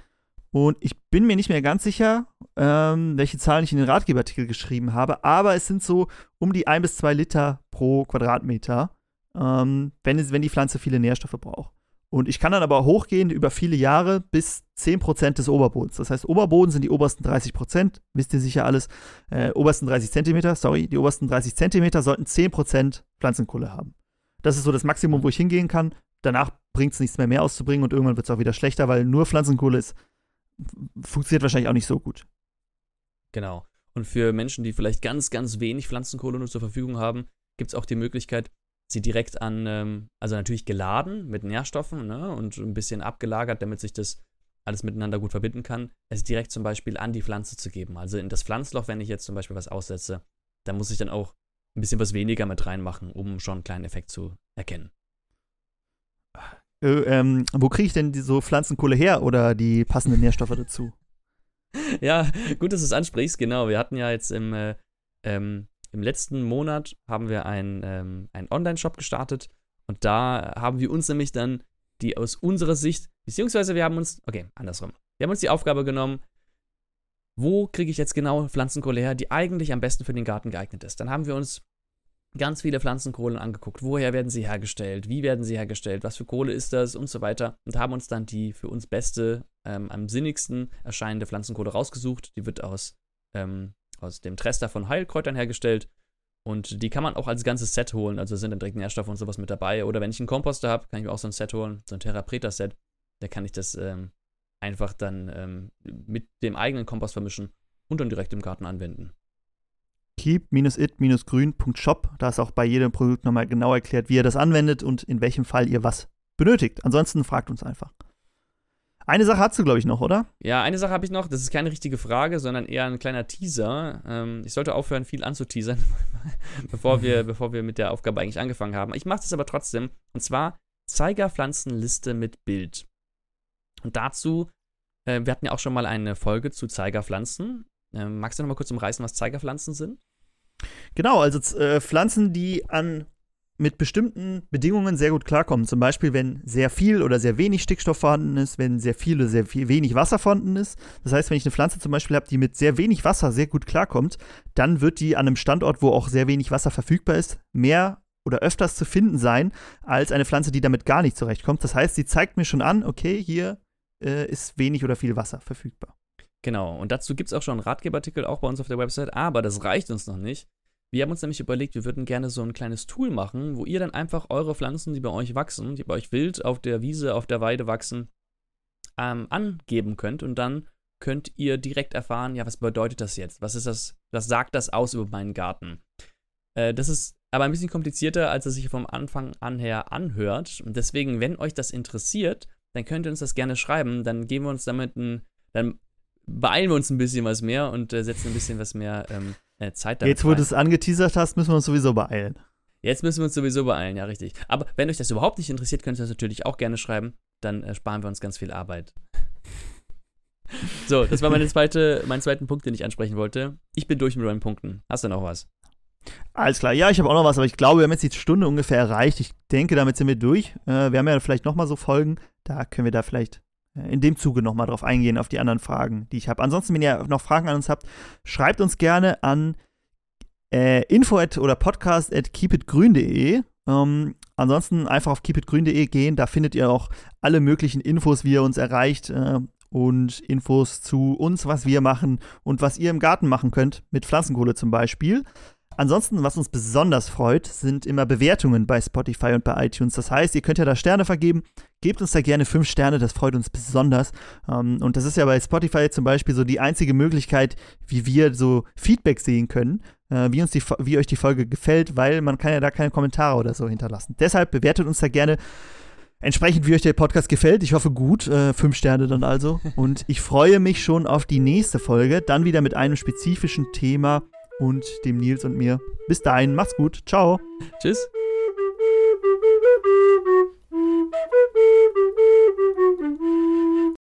Und ich bin mir nicht mehr ganz sicher, ähm, welche Zahlen ich in den Ratgeberartikel geschrieben habe, aber es sind so um die 1 bis 2 Liter pro Quadratmeter, ähm, wenn, es, wenn die Pflanze viele Nährstoffe braucht. Und ich kann dann aber hochgehen über viele Jahre bis 10% des Oberbodens. Das heißt, Oberboden sind die obersten 30%, wisst ihr sicher alles. Äh, obersten 30 Zentimeter, sorry, die obersten 30 Zentimeter sollten 10% Pflanzenkohle haben. Das ist so das Maximum, wo ich hingehen kann. Danach bringt es nichts mehr, mehr auszubringen und irgendwann wird es auch wieder schlechter, weil nur Pflanzenkohle ist, funktioniert wahrscheinlich auch nicht so gut. Genau. Und für Menschen, die vielleicht ganz, ganz wenig Pflanzenkohle nur zur Verfügung haben, gibt es auch die Möglichkeit, sie direkt an, ähm, also natürlich geladen mit Nährstoffen ne, und ein bisschen abgelagert, damit sich das alles miteinander gut verbinden kann, es direkt zum Beispiel an die Pflanze zu geben. Also in das Pflanzloch, wenn ich jetzt zum Beispiel was aussetze, da muss ich dann auch ein bisschen was weniger mit reinmachen, um schon einen kleinen Effekt zu erkennen. Äh, ähm, wo kriege ich denn die, so Pflanzenkohle her oder die passenden Nährstoffe dazu? [laughs] Ja, gut, dass du es ansprichst, genau. Wir hatten ja jetzt im äh, ähm, im letzten Monat haben wir einen, ähm, einen Online-Shop gestartet und da haben wir uns nämlich dann die aus unserer Sicht, beziehungsweise wir haben uns, okay, andersrum. Wir haben uns die Aufgabe genommen, wo kriege ich jetzt genau Pflanzenkohle her, die eigentlich am besten für den Garten geeignet ist. Dann haben wir uns ganz viele Pflanzenkohlen angeguckt. Woher werden sie hergestellt? Wie werden sie hergestellt? Was für Kohle ist das? Und so weiter. Und haben uns dann die für uns beste, ähm, am sinnigsten erscheinende Pflanzenkohle rausgesucht. Die wird aus ähm, aus dem Trester von Heilkräutern hergestellt. Und die kann man auch als ganzes Set holen. Also sind dann direkt Nährstoffe und sowas mit dabei. Oder wenn ich einen Komposter habe, kann ich mir auch so ein Set holen, so ein Therapreta-Set. Da kann ich das ähm, einfach dann ähm, mit dem eigenen Kompost vermischen und dann direkt im Garten anwenden. Keep-it-grün.shop. Da ist auch bei jedem Produkt nochmal genau erklärt, wie ihr das anwendet und in welchem Fall ihr was benötigt. Ansonsten fragt uns einfach. Eine Sache hast du, glaube ich, noch, oder? Ja, eine Sache habe ich noch. Das ist keine richtige Frage, sondern eher ein kleiner Teaser. Ähm, ich sollte aufhören, viel anzuteasern, [laughs] bevor, wir, [laughs] bevor wir mit der Aufgabe eigentlich angefangen haben. Ich mache das aber trotzdem. Und zwar Zeigerpflanzenliste mit Bild. Und dazu, äh, wir hatten ja auch schon mal eine Folge zu Zeigerpflanzen. Äh, magst du noch mal kurz umreißen, was Zeigerpflanzen sind? Genau, also äh, Pflanzen, die an mit bestimmten Bedingungen sehr gut klarkommen. Zum Beispiel, wenn sehr viel oder sehr wenig Stickstoff vorhanden ist, wenn sehr viel oder sehr viel, wenig Wasser vorhanden ist. Das heißt, wenn ich eine Pflanze zum Beispiel habe, die mit sehr wenig Wasser sehr gut klarkommt, dann wird die an einem Standort, wo auch sehr wenig Wasser verfügbar ist, mehr oder öfters zu finden sein, als eine Pflanze, die damit gar nicht zurechtkommt. Das heißt, sie zeigt mir schon an, okay, hier äh, ist wenig oder viel Wasser verfügbar. Genau, und dazu gibt es auch schon einen Ratgeberartikel auch bei uns auf der Website, aber das reicht uns noch nicht. Wir haben uns nämlich überlegt, wir würden gerne so ein kleines Tool machen, wo ihr dann einfach eure Pflanzen, die bei euch wachsen, die bei euch wild auf der Wiese, auf der Weide wachsen, ähm, angeben könnt und dann könnt ihr direkt erfahren, ja, was bedeutet das jetzt? Was ist das? Was sagt das aus über meinen Garten? Äh, das ist aber ein bisschen komplizierter, als es sich vom Anfang an her anhört. Und deswegen, wenn euch das interessiert, dann könnt ihr uns das gerne schreiben. Dann geben wir uns damit ein, dann beeilen wir uns ein bisschen was mehr und äh, setzen ein bisschen was mehr ähm, äh, Zeit Jetzt, wo du es angeteasert hast, müssen wir uns sowieso beeilen. Jetzt müssen wir uns sowieso beeilen, ja, richtig. Aber wenn euch das überhaupt nicht interessiert, könnt ihr das natürlich auch gerne schreiben. Dann äh, sparen wir uns ganz viel Arbeit. so, das war meine [laughs] zweite, mein zweiten Punkt, den ich ansprechen wollte. Ich bin durch mit meinen Punkten. Hast du noch was? Alles klar, ja, ich habe auch noch was, aber ich glaube, wir haben jetzt die Stunde ungefähr erreicht. Ich denke, damit sind wir durch. Äh, wir haben ja vielleicht noch mal so Folgen, da können wir da vielleicht in dem Zuge nochmal drauf eingehen, auf die anderen Fragen, die ich habe. Ansonsten, wenn ihr noch Fragen an uns habt, schreibt uns gerne an äh, info at oder podcast at keepitgrün.de. Ähm, ansonsten einfach auf keepitgrün.de gehen, da findet ihr auch alle möglichen Infos, wie ihr uns erreicht äh, und Infos zu uns, was wir machen und was ihr im Garten machen könnt, mit Pflanzenkohle zum Beispiel. Ansonsten, was uns besonders freut, sind immer Bewertungen bei Spotify und bei iTunes. Das heißt, ihr könnt ja da Sterne vergeben. Gebt uns da gerne fünf Sterne, das freut uns besonders. Ähm, und das ist ja bei Spotify zum Beispiel so die einzige Möglichkeit, wie wir so Feedback sehen können, äh, wie, uns die, wie euch die Folge gefällt, weil man kann ja da keine Kommentare oder so hinterlassen. Deshalb bewertet uns da gerne entsprechend, wie euch der Podcast gefällt. Ich hoffe gut. Äh, fünf Sterne dann also. [laughs] Und ich freue mich schon auf die nächste Folge. Dann wieder mit einem spezifischen Thema und dem Nils und mir. Bis dahin, macht's gut. Ciao. Tschüss.